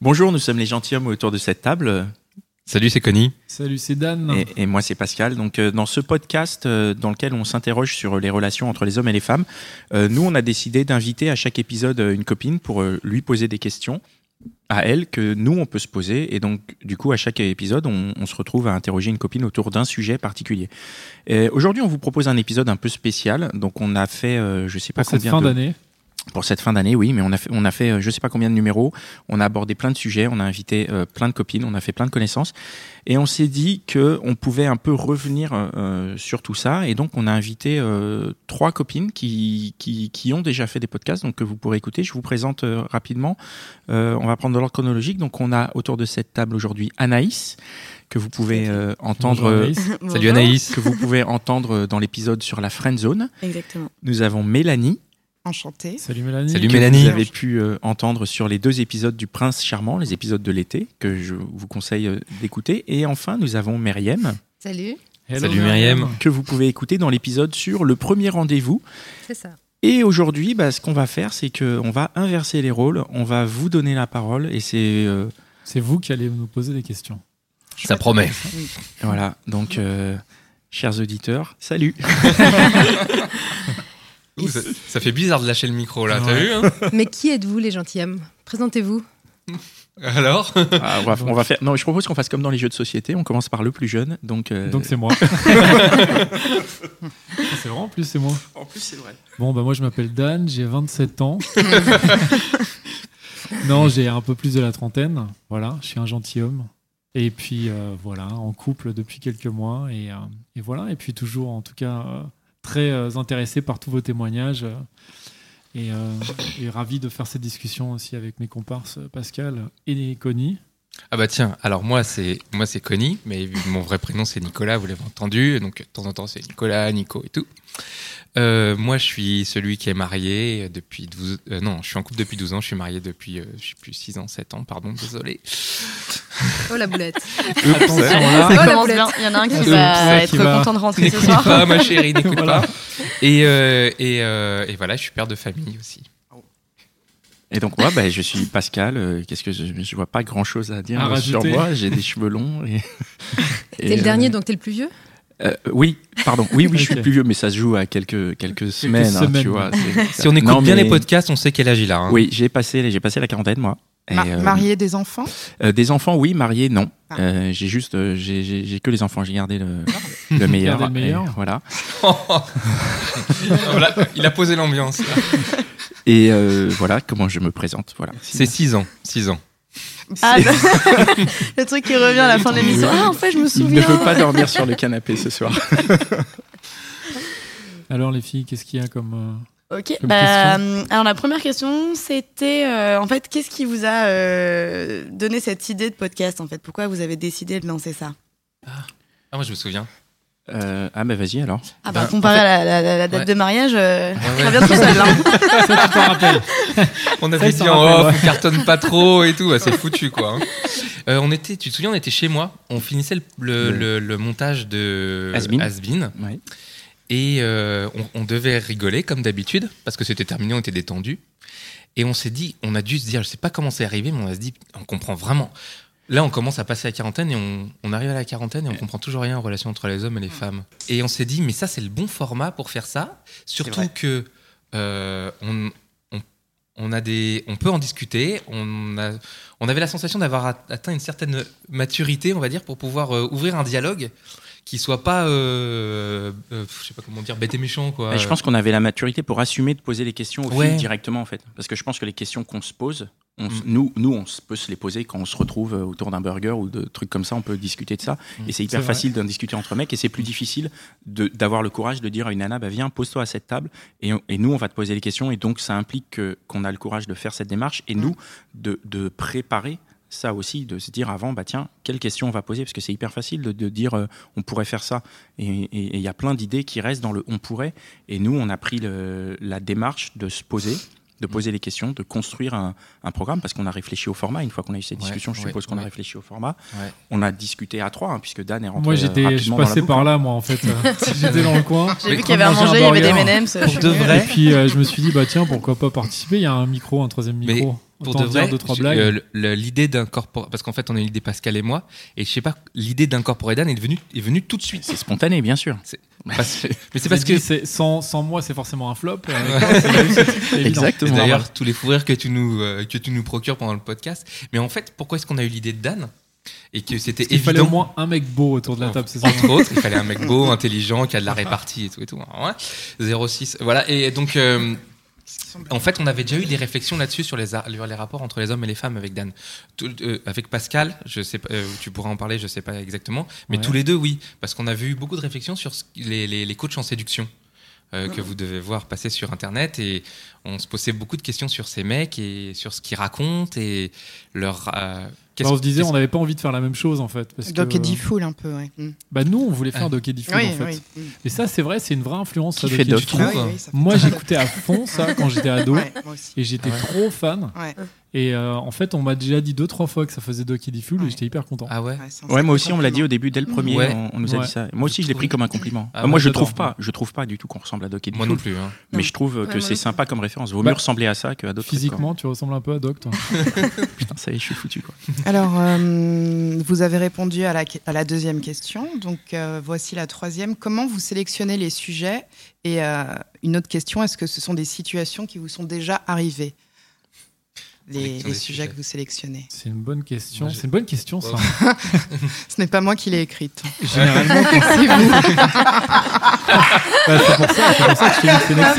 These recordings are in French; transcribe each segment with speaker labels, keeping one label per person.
Speaker 1: Bonjour, nous sommes les gentilshommes autour de cette table.
Speaker 2: Salut, c'est Connie.
Speaker 3: Salut, c'est Dan.
Speaker 1: Et, et moi, c'est Pascal. Donc, euh, dans ce podcast euh, dans lequel on s'interroge sur les relations entre les hommes et les femmes, euh, nous, on a décidé d'inviter à chaque épisode une copine pour euh, lui poser des questions à elle que nous, on peut se poser. Et donc, du coup, à chaque épisode, on, on se retrouve à interroger une copine autour d'un sujet particulier. Et Aujourd'hui, on vous propose un épisode un peu spécial. Donc, on a fait, euh, je sais pas
Speaker 3: Pour cette
Speaker 1: combien
Speaker 3: fin
Speaker 1: de-
Speaker 3: d'année.
Speaker 1: Pour cette fin d'année, oui, mais on a fait, on a fait, euh, je sais pas combien de numéros. On a abordé plein de sujets, on a invité euh, plein de copines, on a fait plein de connaissances, et on s'est dit que on pouvait un peu revenir euh, sur tout ça. Et donc, on a invité euh, trois copines qui, qui qui ont déjà fait des podcasts, donc que vous pourrez écouter. Je vous présente euh, rapidement. Euh, on va prendre dans l'ordre chronologique. Donc, on a autour de cette table aujourd'hui Anaïs que vous pouvez euh, entendre.
Speaker 3: Bonjour, Anaïs.
Speaker 2: Salut Anaïs.
Speaker 1: que vous pouvez entendre dans l'épisode sur la friend zone.
Speaker 4: Exactement.
Speaker 1: Nous avons Mélanie
Speaker 4: Enchantée.
Speaker 3: Salut Mélanie.
Speaker 2: Salut Mélanie.
Speaker 1: Vous avez pu euh, entendre sur les deux épisodes du Prince Charmant, les épisodes de l'été, que je vous conseille euh, d'écouter. Et enfin, nous avons Myriam,
Speaker 4: Salut.
Speaker 3: Hello,
Speaker 2: Salut, Myriam.
Speaker 1: que vous pouvez écouter dans l'épisode sur le premier rendez-vous.
Speaker 4: C'est ça.
Speaker 1: Et aujourd'hui, bah, ce qu'on va faire, c'est qu'on va inverser les rôles. On va vous donner la parole. Et c'est. euh,
Speaker 3: C'est vous qui allez nous poser des questions.
Speaker 2: Ça promet.
Speaker 1: voilà. Donc, euh, chers auditeurs, salut.
Speaker 2: Ouh, ça, ça fait bizarre de lâcher le micro là, t'as vu hein
Speaker 4: Mais qui êtes-vous, les gentilshommes? Présentez-vous.
Speaker 2: Alors?
Speaker 1: Ah, on, va, on va faire. Non, je propose qu'on fasse comme dans les jeux de société. On commence par le plus jeune. Donc, euh,
Speaker 3: Donc c'est moi. c'est vrai en plus, c'est moi.
Speaker 1: En plus, c'est vrai.
Speaker 3: Bon, bah moi je m'appelle Dan, j'ai 27 ans. non, j'ai un peu plus de la trentaine. Voilà, je suis un gentilhomme. Et puis euh, voilà, en couple depuis quelques mois. Et, euh, et voilà, et puis toujours en tout cas euh, très euh, intéressé par tous vos témoignages. euh, et, euh, et ravi de faire cette discussion aussi avec mes comparses Pascal et Connie.
Speaker 2: Ah bah tiens, alors moi c'est moi c'est Connie, mais mon vrai prénom c'est Nicolas, vous l'avez entendu, donc de temps en temps c'est Nicolas, Nico et tout. Euh, moi je suis celui qui est marié depuis 12 euh, non, je suis en couple depuis 12 ans, je suis marié depuis euh, je sais plus 6 ans, 7 ans, pardon, désolé.
Speaker 4: Oh la boulette.
Speaker 3: Attention là.
Speaker 4: Ça
Speaker 5: Ça
Speaker 4: la
Speaker 5: commence
Speaker 4: boulette.
Speaker 5: bien. Il y en a un qui va être
Speaker 3: qui va-
Speaker 5: content de rentrer ce
Speaker 2: N'écoute
Speaker 5: soir.
Speaker 2: pas ma chérie, n'écoute
Speaker 3: Voilà.
Speaker 2: pas. Et euh, et, euh, et voilà, je suis père de famille aussi.
Speaker 1: Et donc moi, bah, je suis Pascal. euh, Qu'est-ce que je, je vois pas grand chose à dire
Speaker 3: À
Speaker 1: sur
Speaker 3: rajouter.
Speaker 1: moi. J'ai des cheveux longs. Et,
Speaker 4: T'es
Speaker 1: et,
Speaker 4: le
Speaker 1: euh,
Speaker 4: dernier, donc t'es le plus vieux?
Speaker 1: Euh, oui, pardon. Oui, oui, je suis plus vieux, mais ça se joue à quelques quelques semaines, hein,
Speaker 3: semaines.
Speaker 1: tu vois. c'est-
Speaker 2: Si on écoute
Speaker 1: Non,
Speaker 2: bien
Speaker 1: mais-
Speaker 2: les podcasts, on sait quel âge il a. hein.
Speaker 1: Oui, j'ai passé j'ai passé la quarantaine moi. Et,
Speaker 6: Ma-
Speaker 1: euh,
Speaker 6: marier des enfants
Speaker 1: euh, des enfants, oui. Mariés, non.
Speaker 6: Ah.
Speaker 1: Euh, j'ai juste, euh, j'ai- que les enfants. J'ai gardé le, le meilleur.
Speaker 3: Gardé le meilleur.
Speaker 1: et voilà.
Speaker 2: Voilà, il a posé l'ambiance.
Speaker 1: Et euh, voilà comment je me présente. Voilà.
Speaker 2: C'est 6 ans, 6 ans.
Speaker 5: Ah, le truc qui revient à la fin de l'émission. Ah, en fait, je me
Speaker 1: Il ne
Speaker 5: souviens.
Speaker 1: veut pas dormir sur le canapé ce soir.
Speaker 3: Alors les filles, qu'est-ce qu'il y a comme... euh,
Speaker 5: Ok.
Speaker 3: Comme
Speaker 5: Bah,
Speaker 3: question.
Speaker 5: alors la première question, c'était euh, en fait, qu'est-ce qui vous a euh, donné cette idée de podcast en fait? Pourquoi vous avez décidé de lancer ça?
Speaker 2: Ah, moi je me souviens.
Speaker 1: Euh, ah bah vas-y alors.
Speaker 5: Ah bah
Speaker 2: Ben,
Speaker 5: comparé
Speaker 2: en fait-
Speaker 5: à la, la- la date
Speaker 2: Ouais.
Speaker 5: de mariage, euh,
Speaker 2: Ouais,
Speaker 5: très
Speaker 2: ouais.
Speaker 5: bien tout seul. hein.
Speaker 3: Ça, tu t'en rappelles
Speaker 2: On
Speaker 3: Ça,
Speaker 2: avait
Speaker 3: s'en
Speaker 2: dit en off,
Speaker 3: ouais.
Speaker 2: on cartonne pas trop et tout, bah, c'est foutu quoi. hein. Euh, on était, tu te souviens, on était chez moi, on finissait le, le-
Speaker 1: Le-
Speaker 2: le- le montage de
Speaker 1: Ouais.
Speaker 2: et euh, on, on devait rigoler comme d'habitude parce que c'était terminé, on était détendu. Et on s'est dit, on a dû se dire, je sais pas comment c'est arrivé, mais on a se dit, on comprend vraiment. Là, on commence à passer la quarantaine et on, on arrive à la quarantaine et on comprend toujours rien en relation entre les hommes et les femmes. Et on s'est dit, mais ça, c'est le bon format pour faire ça. Surtout que euh, on, on, on a des, on peut en discuter. On, a, on avait la sensation d'avoir at- atteint une certaine maturité, on va dire, pour pouvoir euh, ouvrir un dialogue qui soit pas, euh, euh, je sais pas comment dire, bête et méchant, quoi.
Speaker 1: Mais je pense qu'on avait la maturité pour assumer de poser les questions au
Speaker 2: Ouais.
Speaker 1: fil directement en fait. Parce que je pense que les questions qu'on se pose, on
Speaker 2: Mm.
Speaker 1: nous, nous, on peut se les poser quand on se retrouve euh, autour d'un burger ou de trucs comme ça. On peut discuter de ça.
Speaker 2: Mm.
Speaker 1: Et c'est hyper facile d'en discuter entre mecs. Et c'est plus difficile de- d'avoir le courage de dire à une nana, bah, viens, pose-toi à cette table. Et, on- et nous, on va te poser les questions. Et donc, ça implique que- qu'on a le courage de faire cette démarche. Et nous, de, de préparer ça aussi, de se dire avant, bah tiens, quelles questions on va poser? Parce que c'est hyper facile de, de dire, euh, on pourrait faire ça. Et il y a plein d'idées qui restent dans le on pourrait. Et nous, on a pris le- la démarche de se poser, de poser les questions, de construire un, un programme, parce qu'on a réfléchi au format. Une fois qu'on a eu cette
Speaker 2: Ouais,
Speaker 1: discussion, je
Speaker 2: ouais,
Speaker 1: suppose qu'on a réfléchi au format.
Speaker 2: Ouais.
Speaker 1: On a discuté à trois, hein, puisque Dan est rentré
Speaker 3: Moi,
Speaker 1: euh,
Speaker 3: j'étais, je passais par là, moi, en fait. Euh, j'étais dans le coin.
Speaker 5: J'ai vu qu'il y avait à
Speaker 3: manger
Speaker 5: il y avait des. M&M's.
Speaker 2: Pour de vrai.
Speaker 3: Et puis, euh, je me suis dit, bah tiens, pourquoi pas participer? Il y a un micro, un troisième
Speaker 2: Mais
Speaker 3: micro.
Speaker 2: Pour de
Speaker 3: dire
Speaker 2: vrai,
Speaker 3: deux, trois
Speaker 2: je-
Speaker 3: blagues.
Speaker 2: euh, l'idée d'incorporer, parce qu'en fait, on a eu l'idée Pascal et moi, et je sais pas, l'idée d'incorporer Dan est venue, est venue tout de suite.
Speaker 1: C'est spontané, bien sûr.
Speaker 2: Parce- mais c'est parce
Speaker 3: dit,
Speaker 2: que
Speaker 3: sans, sans moi, c'est forcément un flop. Euh, c'est évident.
Speaker 1: Exactement.
Speaker 2: D'ailleurs, tous les fous rires que tu nous euh, que tu nous procures pendant le podcast. Mais en fait, pourquoi est-ce qu'on a eu l'idée de Dan et que c'était
Speaker 3: Il fallait au
Speaker 2: évident
Speaker 3: moins un mec beau autour de la table, c'est ça
Speaker 2: entre autres, il fallait un mec beau, intelligent, qui a de la répartie et tout et tout. Ouais. 06. Voilà. Et donc, euh, en fait, on avait déjà eu des réflexions là-dessus sur les, rapports entre les hommes et les femmes avec Dan. Tout- euh, avec Pascal, je sais pas, euh, tu pourras en parler, je sais pas exactement, mais
Speaker 3: Ouais.
Speaker 2: tous les deux, oui, parce qu'on a vu beaucoup de réflexions sur ce- les, les, les coachs en séduction. euh, que vous devez voir passer sur internet et on se posait beaucoup de questions sur ces mecs et sur ce qu'ils racontent et leur qu'est-ce-
Speaker 3: Alors, on se disait, on n'avait pas envie de faire la même chose en fait. Parce
Speaker 5: Donc,
Speaker 3: que,
Speaker 5: Eddie Fool un peu, ouais. Mm.
Speaker 3: bah, nous, on voulait faire
Speaker 2: Ah.
Speaker 3: Doc Eddie Fool
Speaker 5: Oui,
Speaker 3: en fait.
Speaker 5: oui. Mm.
Speaker 3: Et ça, c'est vrai, c'est une vraie influence.
Speaker 1: Qui
Speaker 3: ça,
Speaker 1: fait
Speaker 3: Doc Eddie
Speaker 1: Doc
Speaker 3: Fool.
Speaker 2: trouves
Speaker 5: Ah oui,
Speaker 3: Moi, j'écoutais à fond ça quand j'étais ado.
Speaker 5: Ouais, moi aussi.
Speaker 3: Et j'étais
Speaker 2: ouais.
Speaker 3: trop fan. Et euh, en fait, on m'a déjà dit deux, trois fois que ça faisait Fool
Speaker 5: Ouais.
Speaker 3: et j'étais hyper content.
Speaker 2: Ah ouais.
Speaker 5: Ouais,
Speaker 1: moi aussi, on me l'a dit au début, dès le premier,
Speaker 2: Ouais.
Speaker 1: on, on nous a
Speaker 3: Ouais.
Speaker 1: dit ça. Moi aussi, je l'ai pris comme un compliment.
Speaker 2: Ah
Speaker 1: Euh, moi, je trouve pas, je trouve pas du tout qu'on ressemble à Doc Eddie
Speaker 2: Moi non plus. hein.
Speaker 1: mais
Speaker 4: Non.
Speaker 1: je trouve
Speaker 4: Ouais,
Speaker 1: que c'est sympa comme référence. Vaut
Speaker 3: Bah,
Speaker 1: mieux ressembler à ça qu'à d'autres. trucs,
Speaker 3: Physiquement, tu ressembles un peu à Doc, toi.
Speaker 1: Putain, ça y est, je suis foutu. Quoi.
Speaker 5: Alors, euh, vous avez répondu à la, à la deuxième question. Donc, euh, voici la troisième. Comment vous sélectionnez les sujets? Et euh, une autre question, est-ce que ce sont des situations qui vous sont déjà arrivées? Les, sujets que vous sélectionnez
Speaker 3: C'est une bonne question.
Speaker 2: Moi,
Speaker 3: C'est une bonne question, ça.
Speaker 5: Ce n'est pas moi qui l'ai écrite.
Speaker 3: Généralement, c'est vous. Bah, c'est pour ça, c'est pour ça que je une
Speaker 4: Un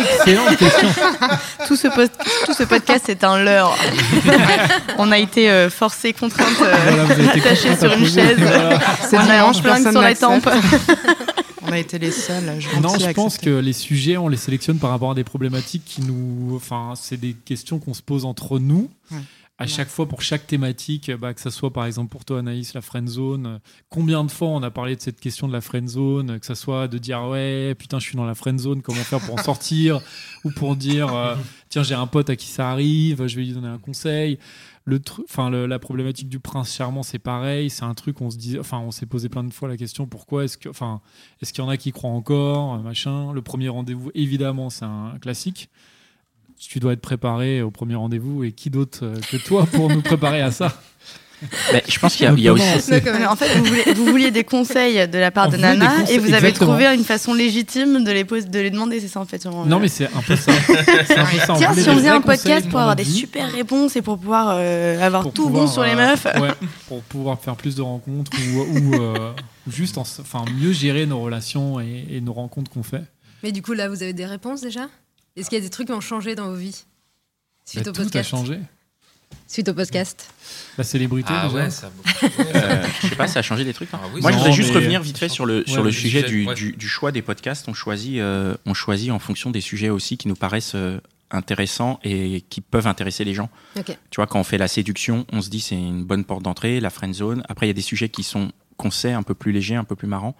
Speaker 3: excellente, excellente question.
Speaker 5: Tout ce, post- tout ce podcast est un leurre. On a été euh, forcés, contraintes, euh,
Speaker 3: Voilà,
Speaker 5: attachés
Speaker 3: contrainte
Speaker 5: sur une chaise.
Speaker 3: voilà.
Speaker 5: C'est
Speaker 6: On a sur les
Speaker 5: n'accepte. On a été les seuls.
Speaker 3: Non, je pense que les sujets, on les sélectionne par rapport à des problématiques qui nous. Enfin, c'est des questions qu'on se pose entre nous.
Speaker 5: Ouais.
Speaker 3: À chaque fois, pour chaque thématique, bah, que ce soit par exemple pour toi, Anaïs, la friend zone. Combien de fois on a parlé de cette question de la friend zone Que ce soit de dire ouais, putain, je suis dans la friend zone, comment faire pour en sortir? Ou pour dire euh, tiens, j'ai un pote à qui ça arrive, je vais lui donner un conseil. Le enfin, la problématique du prince charmant, c'est pareil. C'est un truc, on se dit, enfin, on s'est posé plein de fois la question pourquoi est-ce que, enfin, est-ce qu'il y en a qui croient encore, euh, machin. Le premier rendez-vous, évidemment, c'est un classique. Tu dois être préparé au premier rendez-vous et qui d'autre euh, que toi pour nous préparer à ça?
Speaker 1: Mais je pense qu'il y a, il y a
Speaker 3: Donc,
Speaker 1: aussi.
Speaker 4: même.
Speaker 5: En fait, vous, voulez- vous vouliez des conseils de la part
Speaker 3: On
Speaker 5: de Nana et vous avez
Speaker 3: exactement.
Speaker 5: trouvé une façon légitime de les, pos- de les demander, c'est ça en fait.
Speaker 3: Non, mais c'est un peu ça. C'est un peu ça.
Speaker 5: Tiens, si on faisait un podcast pour avoir des super réponses et pour pouvoir euh, avoir
Speaker 3: pour
Speaker 5: tout
Speaker 3: pouvoir,
Speaker 5: bon sur les
Speaker 3: euh,
Speaker 5: meufs.
Speaker 3: ouais, pour pouvoir faire plus de rencontres ou, ou, euh, juste enfin, mieux gérer nos relations et, et nos rencontres qu'on fait.
Speaker 4: Mais du coup, là, vous avez des réponses déjà? Est-ce qu'il y a des trucs qui ont changé dans vos vies? Suite
Speaker 3: Bah,
Speaker 4: au
Speaker 3: tout a
Speaker 4: podcast.
Speaker 3: changé.
Speaker 4: Suite au podcast.
Speaker 3: La célébrité.
Speaker 2: Ah
Speaker 3: déjà.
Speaker 2: ouais, ça.
Speaker 1: Euh, je sais pas, ça a changé des trucs. hein.
Speaker 2: Ah oui,
Speaker 1: Moi, je voudrais juste revenir vite fait sur le, sur
Speaker 3: Ouais,
Speaker 1: le
Speaker 3: le
Speaker 1: sujet
Speaker 2: sujet,
Speaker 1: du,
Speaker 2: ouais.
Speaker 1: du, du choix des podcasts. On choisit, euh, on choisit en fonction des sujets aussi qui nous paraissent euh, intéressants et qui peuvent intéresser les gens. Tu vois, quand on fait la séduction, on se dit c'est une bonne porte d'entrée, la friend zone. Après, il y a des sujets qui sont qu'on sait un peu plus légers, un peu plus marrants.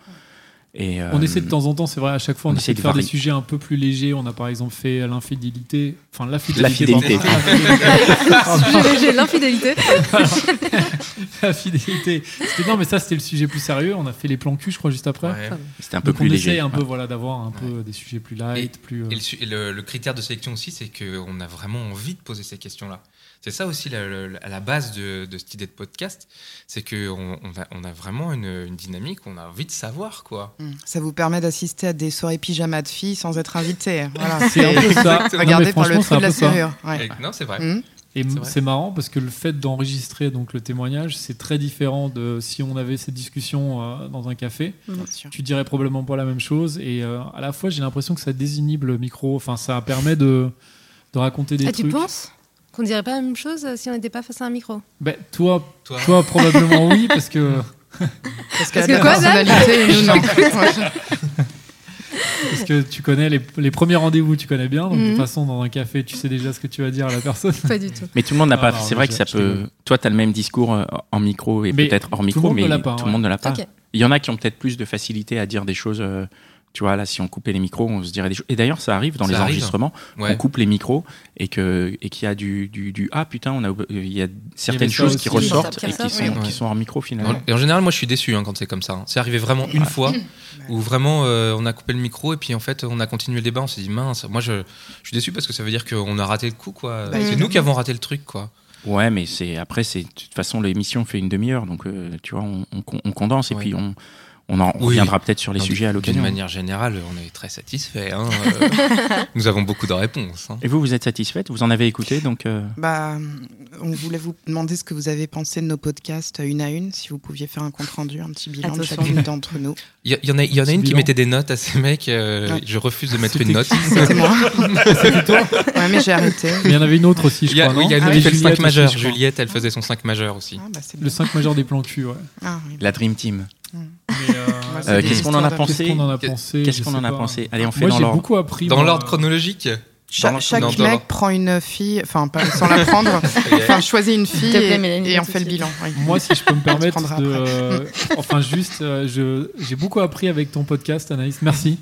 Speaker 1: Et,
Speaker 3: On
Speaker 1: euh,
Speaker 3: êt de temps en temps, c'est vrai, à chaque fois, on,
Speaker 1: on
Speaker 3: essaie
Speaker 1: essaie
Speaker 3: de
Speaker 1: de
Speaker 3: faire des sujets un peu plus légers. On a par exemple fait l'infidélité. Enfin, la fidélité.
Speaker 1: La fidélité.
Speaker 4: l'infidélité.
Speaker 3: la fidélité. Non, mais ça, c'était le sujet plus sérieux. On a fait les plans cul, je crois, juste après.
Speaker 2: Ouais.
Speaker 1: C'était un peu
Speaker 3: Donc
Speaker 1: plus
Speaker 3: on
Speaker 1: léger.
Speaker 3: essaye un peu
Speaker 1: Ouais.
Speaker 3: voilà, d'avoir un peu des sujets plus light, plus. euh,
Speaker 2: Et le, su- et le- le critère de sélection aussi, c'est qu'on a vraiment envie de poser ces questions-là. C'est ça aussi la- la- la base de, de cette idée de podcast, c'est qu'on on a, on a vraiment une, une dynamique, on a envie de savoir quoi.
Speaker 5: Mm. Ça vous permet d'assister à des soirées pyjama de filles sans être invité. Voilà,
Speaker 3: C'est un peu ça.
Speaker 5: Regardez par le trou
Speaker 3: c'est
Speaker 5: de la serrure. ouais.
Speaker 2: Non, c'est vrai.
Speaker 5: Mm.
Speaker 3: Et
Speaker 2: C'est
Speaker 3: marrant parce que le fait d'enregistrer donc le témoignage, c'est très différent de si on avait cette discussion euh, dans un café.
Speaker 5: Bien sûr.
Speaker 3: Tu dirais probablement pas la même chose. Et euh, à la fois, j'ai l'impression que ça désinhibe le micro. Enfin, ça permet de, de raconter des
Speaker 4: Ah, tu
Speaker 3: trucs.
Speaker 4: penses? Qu'on dirait pas la même chose euh, si on n'était pas face à un micro
Speaker 3: Ben, toi,
Speaker 2: Toi.
Speaker 3: toi, probablement oui, parce que,
Speaker 5: Parce
Speaker 4: que
Speaker 5: la
Speaker 4: quoi,
Speaker 5: personnalité et nous, non.
Speaker 3: parce que tu connais les, les premiers rendez-vous, tu connais bien. Donc, de
Speaker 4: Mhm.
Speaker 3: toute façon, dans un café, tu sais déjà ce que tu vas dire à la personne.
Speaker 4: Pas du tout.
Speaker 1: Mais tout le monde n'a
Speaker 3: Ah,
Speaker 1: pas. C'est vrai que ça peut. Toi, tu as le même discours euh, en micro et peut-être hors
Speaker 3: tout le
Speaker 1: micro,
Speaker 3: monde
Speaker 1: mais
Speaker 3: ne l'a pas,
Speaker 1: tout
Speaker 3: ouais.
Speaker 1: le monde ne l'a pas. Il y en a qui ont peut-être plus de facilité à dire des choses. euh, tu vois, là, si on coupait les micros, on se dirait des choses. Et d'ailleurs, ça arrive dans
Speaker 2: Ça
Speaker 1: les
Speaker 2: arrive.
Speaker 1: enregistrements,
Speaker 2: Ouais.
Speaker 1: on coupe les micros et que et qu'il y a du, du, du ah putain, on a il y a certaines choses
Speaker 3: aussi.
Speaker 1: qui ressortent et qui sont,
Speaker 4: oui.
Speaker 1: qui sont hors micro finalement.
Speaker 2: Et en général, moi, je suis déçu hein, quand c'est comme ça. hein. C'est arrivé vraiment une fois où vraiment euh, on a coupé le micro et puis en fait on a continué le débat. On s'est dit mince. Moi, je, je suis déçu parce que ça veut dire qu'on a raté le coup, quoi.
Speaker 5: Bah,
Speaker 2: c'est nous qui avons raté le truc, quoi.
Speaker 1: Ouais, mais c'est après, c'est de toute façon l'émission fait une demi-heure, donc euh, tu vois, on, on, on condense et
Speaker 2: Ouais.
Speaker 1: puis on on en
Speaker 2: Oui.
Speaker 1: reviendra peut-être sur les
Speaker 2: Non,
Speaker 1: sujets à
Speaker 2: D'une
Speaker 1: l'occasion.
Speaker 2: manière générale, on est très satisfait. hein. Nous avons beaucoup de réponses. hein.
Speaker 1: Et vous, vous êtes satisfaite? Vous en avez écouté, donc euh,
Speaker 5: Bah, on voulait vous demander ce que vous avez pensé de nos podcasts euh, une à une, si vous pouviez faire un compte rendu, un petit bilan de chacune d'entre nous.
Speaker 2: Il y, en a, il y en a
Speaker 3: Petit
Speaker 2: une qui mettait des notes à ces mecs. euh,
Speaker 5: Ouais.
Speaker 2: Je refuse de mettre
Speaker 3: C'était
Speaker 2: une note.
Speaker 5: C'était moi.
Speaker 3: C'était toi
Speaker 5: Ouais, mais j'ai arrêté.
Speaker 3: Mais il y en avait une autre aussi, je
Speaker 2: Il y a,
Speaker 3: crois.
Speaker 2: oui, il y a une
Speaker 5: Ah
Speaker 2: qui fait le
Speaker 3: Juliette
Speaker 2: 5 majeur. Juliette, elle faisait son 5 majeur aussi.
Speaker 5: Ah, bah, c'est
Speaker 3: Le
Speaker 5: bien.
Speaker 3: 5 majeur des plans cul, ouais.
Speaker 5: Ah, oui.
Speaker 1: la Dream Team.
Speaker 3: Euh,
Speaker 1: Euh, Qu'est-ce qu'on en a pensé
Speaker 3: Qu'est-ce qu'on en a pensé
Speaker 1: en a Allez, on fait
Speaker 3: Moi,
Speaker 1: dans
Speaker 3: j'ai
Speaker 1: l'ordre.
Speaker 3: beaucoup appris.
Speaker 2: Dans l'ordre chronologique
Speaker 5: Cha-
Speaker 2: Dans-
Speaker 5: chaque mec prend une fille, enfin, pas sans la prendre, enfin, choisit une fille et, et on fait le bilan. oui.
Speaker 3: Moi, si je peux me permettre de. euh, enfin, juste, euh, j'ai beaucoup appris avec ton podcast, Anaïs. Merci.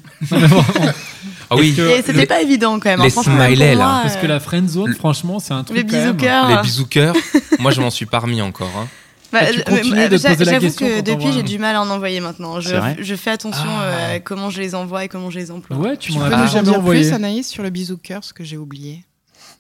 Speaker 2: Ah oui,
Speaker 6: c'était
Speaker 3: le-
Speaker 6: pas évident quand même.
Speaker 2: les
Speaker 6: hein. Même
Speaker 2: smileys, là.
Speaker 6: moi,
Speaker 3: Parce que la friend zone,
Speaker 2: Le-
Speaker 3: franchement, c'est un truc.
Speaker 6: Les bisous cœurs.
Speaker 2: les bisous cœurs. Moi, je m'en suis pas remis encore. hein.
Speaker 6: Bah,
Speaker 3: Ah, tu
Speaker 6: euh,
Speaker 3: continues
Speaker 6: mais,
Speaker 3: de
Speaker 6: j'a-
Speaker 3: poser la
Speaker 6: J'avoue
Speaker 3: question
Speaker 6: que depuis, j'ai du mal à en envoyer maintenant. Je, fais attention
Speaker 2: Ah.
Speaker 6: euh, à comment je les envoie et comment je les emploie.
Speaker 3: Ouais, tu
Speaker 5: Tu
Speaker 3: m'en
Speaker 5: peux
Speaker 3: as jamais
Speaker 5: dire
Speaker 3: envoyé.
Speaker 5: plus, Anaïs, sur le bisou cœur, ce que j'ai oublié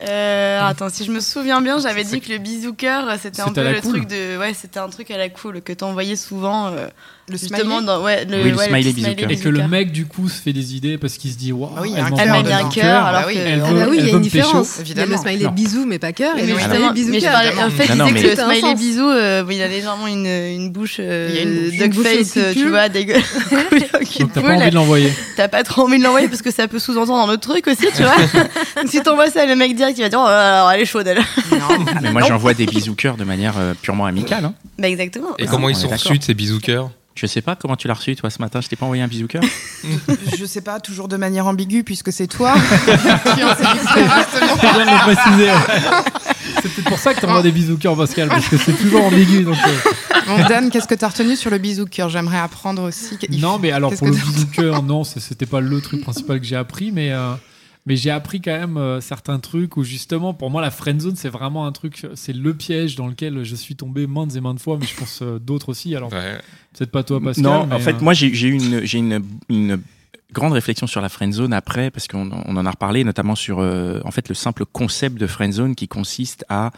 Speaker 6: Euh, attends, si je me souviens bien, j'avais dit que le bisou cœur, c'était un peu
Speaker 3: à
Speaker 6: le
Speaker 3: cool.
Speaker 6: truc de. Ouais, c'était un truc à la cool que t'envoyais souvent. euh,
Speaker 5: Le
Speaker 6: justement,
Speaker 5: smiley
Speaker 6: dans. Ouais, le,
Speaker 1: Oui, le
Speaker 6: ouais,
Speaker 1: smiley bisou cœur.
Speaker 3: Et que le
Speaker 6: cœur.
Speaker 3: mec, du coup, se fait des idées parce qu'il se dit Waouh,
Speaker 5: Ah oui,
Speaker 3: elle
Speaker 5: cœur
Speaker 6: m'a mis un cœur, alors
Speaker 5: oui.
Speaker 6: que.
Speaker 3: Elle
Speaker 4: Ah bah oui, il y a une différence. Il y a le smiley
Speaker 3: Non.
Speaker 4: bisou, mais pas cœur. Et
Speaker 6: Mais
Speaker 4: le
Speaker 6: justement,
Speaker 4: smiley bisou cœur.
Speaker 6: en fait,
Speaker 1: Non,
Speaker 6: il
Speaker 1: non, mais-
Speaker 6: que le smiley bisou, euh, il a légèrement une, une bouche, euh,
Speaker 5: Il y a une bouche.
Speaker 4: Une
Speaker 6: duck
Speaker 4: bouche
Speaker 6: face,
Speaker 4: qui
Speaker 6: euh, tu vois, dégueulasse.
Speaker 3: Donc t'as pas envie de l'envoyer.
Speaker 6: T'as pas trop envie de l'envoyer parce que ça peut sous-entendre un autre truc aussi, tu vois. Si t'envoies ça, le mec direct, il va dire, oh, alors elle est chaude, elle.
Speaker 1: Mais moi, j'envoie des bisous cœurs de manière euh, purement amicale. hein.
Speaker 6: Bah, exactement.
Speaker 2: Et
Speaker 1: Ah,
Speaker 2: comment ils sont reçus de ces bisous cœurs
Speaker 1: Je sais pas comment tu l'as reçu, toi, ce matin. Je t'ai pas envoyé un bisou cœur
Speaker 5: Je sais pas, toujours de manière ambiguë, puisque c'est toi qui en sais directement.
Speaker 3: C'est bien de le préciser. C'est peut-être pour ça que t'envoies des bisous cœur, Pascal, parce que c'est toujours ambigu. Donc, euh,
Speaker 5: Bon, Dan, qu'est-ce que t'as retenu sur le bisou cœur? J'aimerais apprendre aussi.
Speaker 3: Non, mais alors pour le bisou cœur, non, c'était pas le truc principal que j'ai appris, mais, euh, mais j'ai appris quand même euh, certains trucs où justement, pour moi, la friend zone, c'est vraiment un truc, c'est le piège dans lequel je suis tombé maintes et maintes fois, mais je pense euh, d'autres aussi. Alors
Speaker 2: Ouais.
Speaker 3: peut-être pas toi, Pascal.
Speaker 1: Non,
Speaker 3: mais,
Speaker 1: en fait,
Speaker 3: euh,
Speaker 1: moi, j'ai eu une, j'ai une, une grande réflexion sur la friend zone après, parce qu'on on en a reparlé, notamment sur euh, en fait le simple concept de friend zone qui consiste à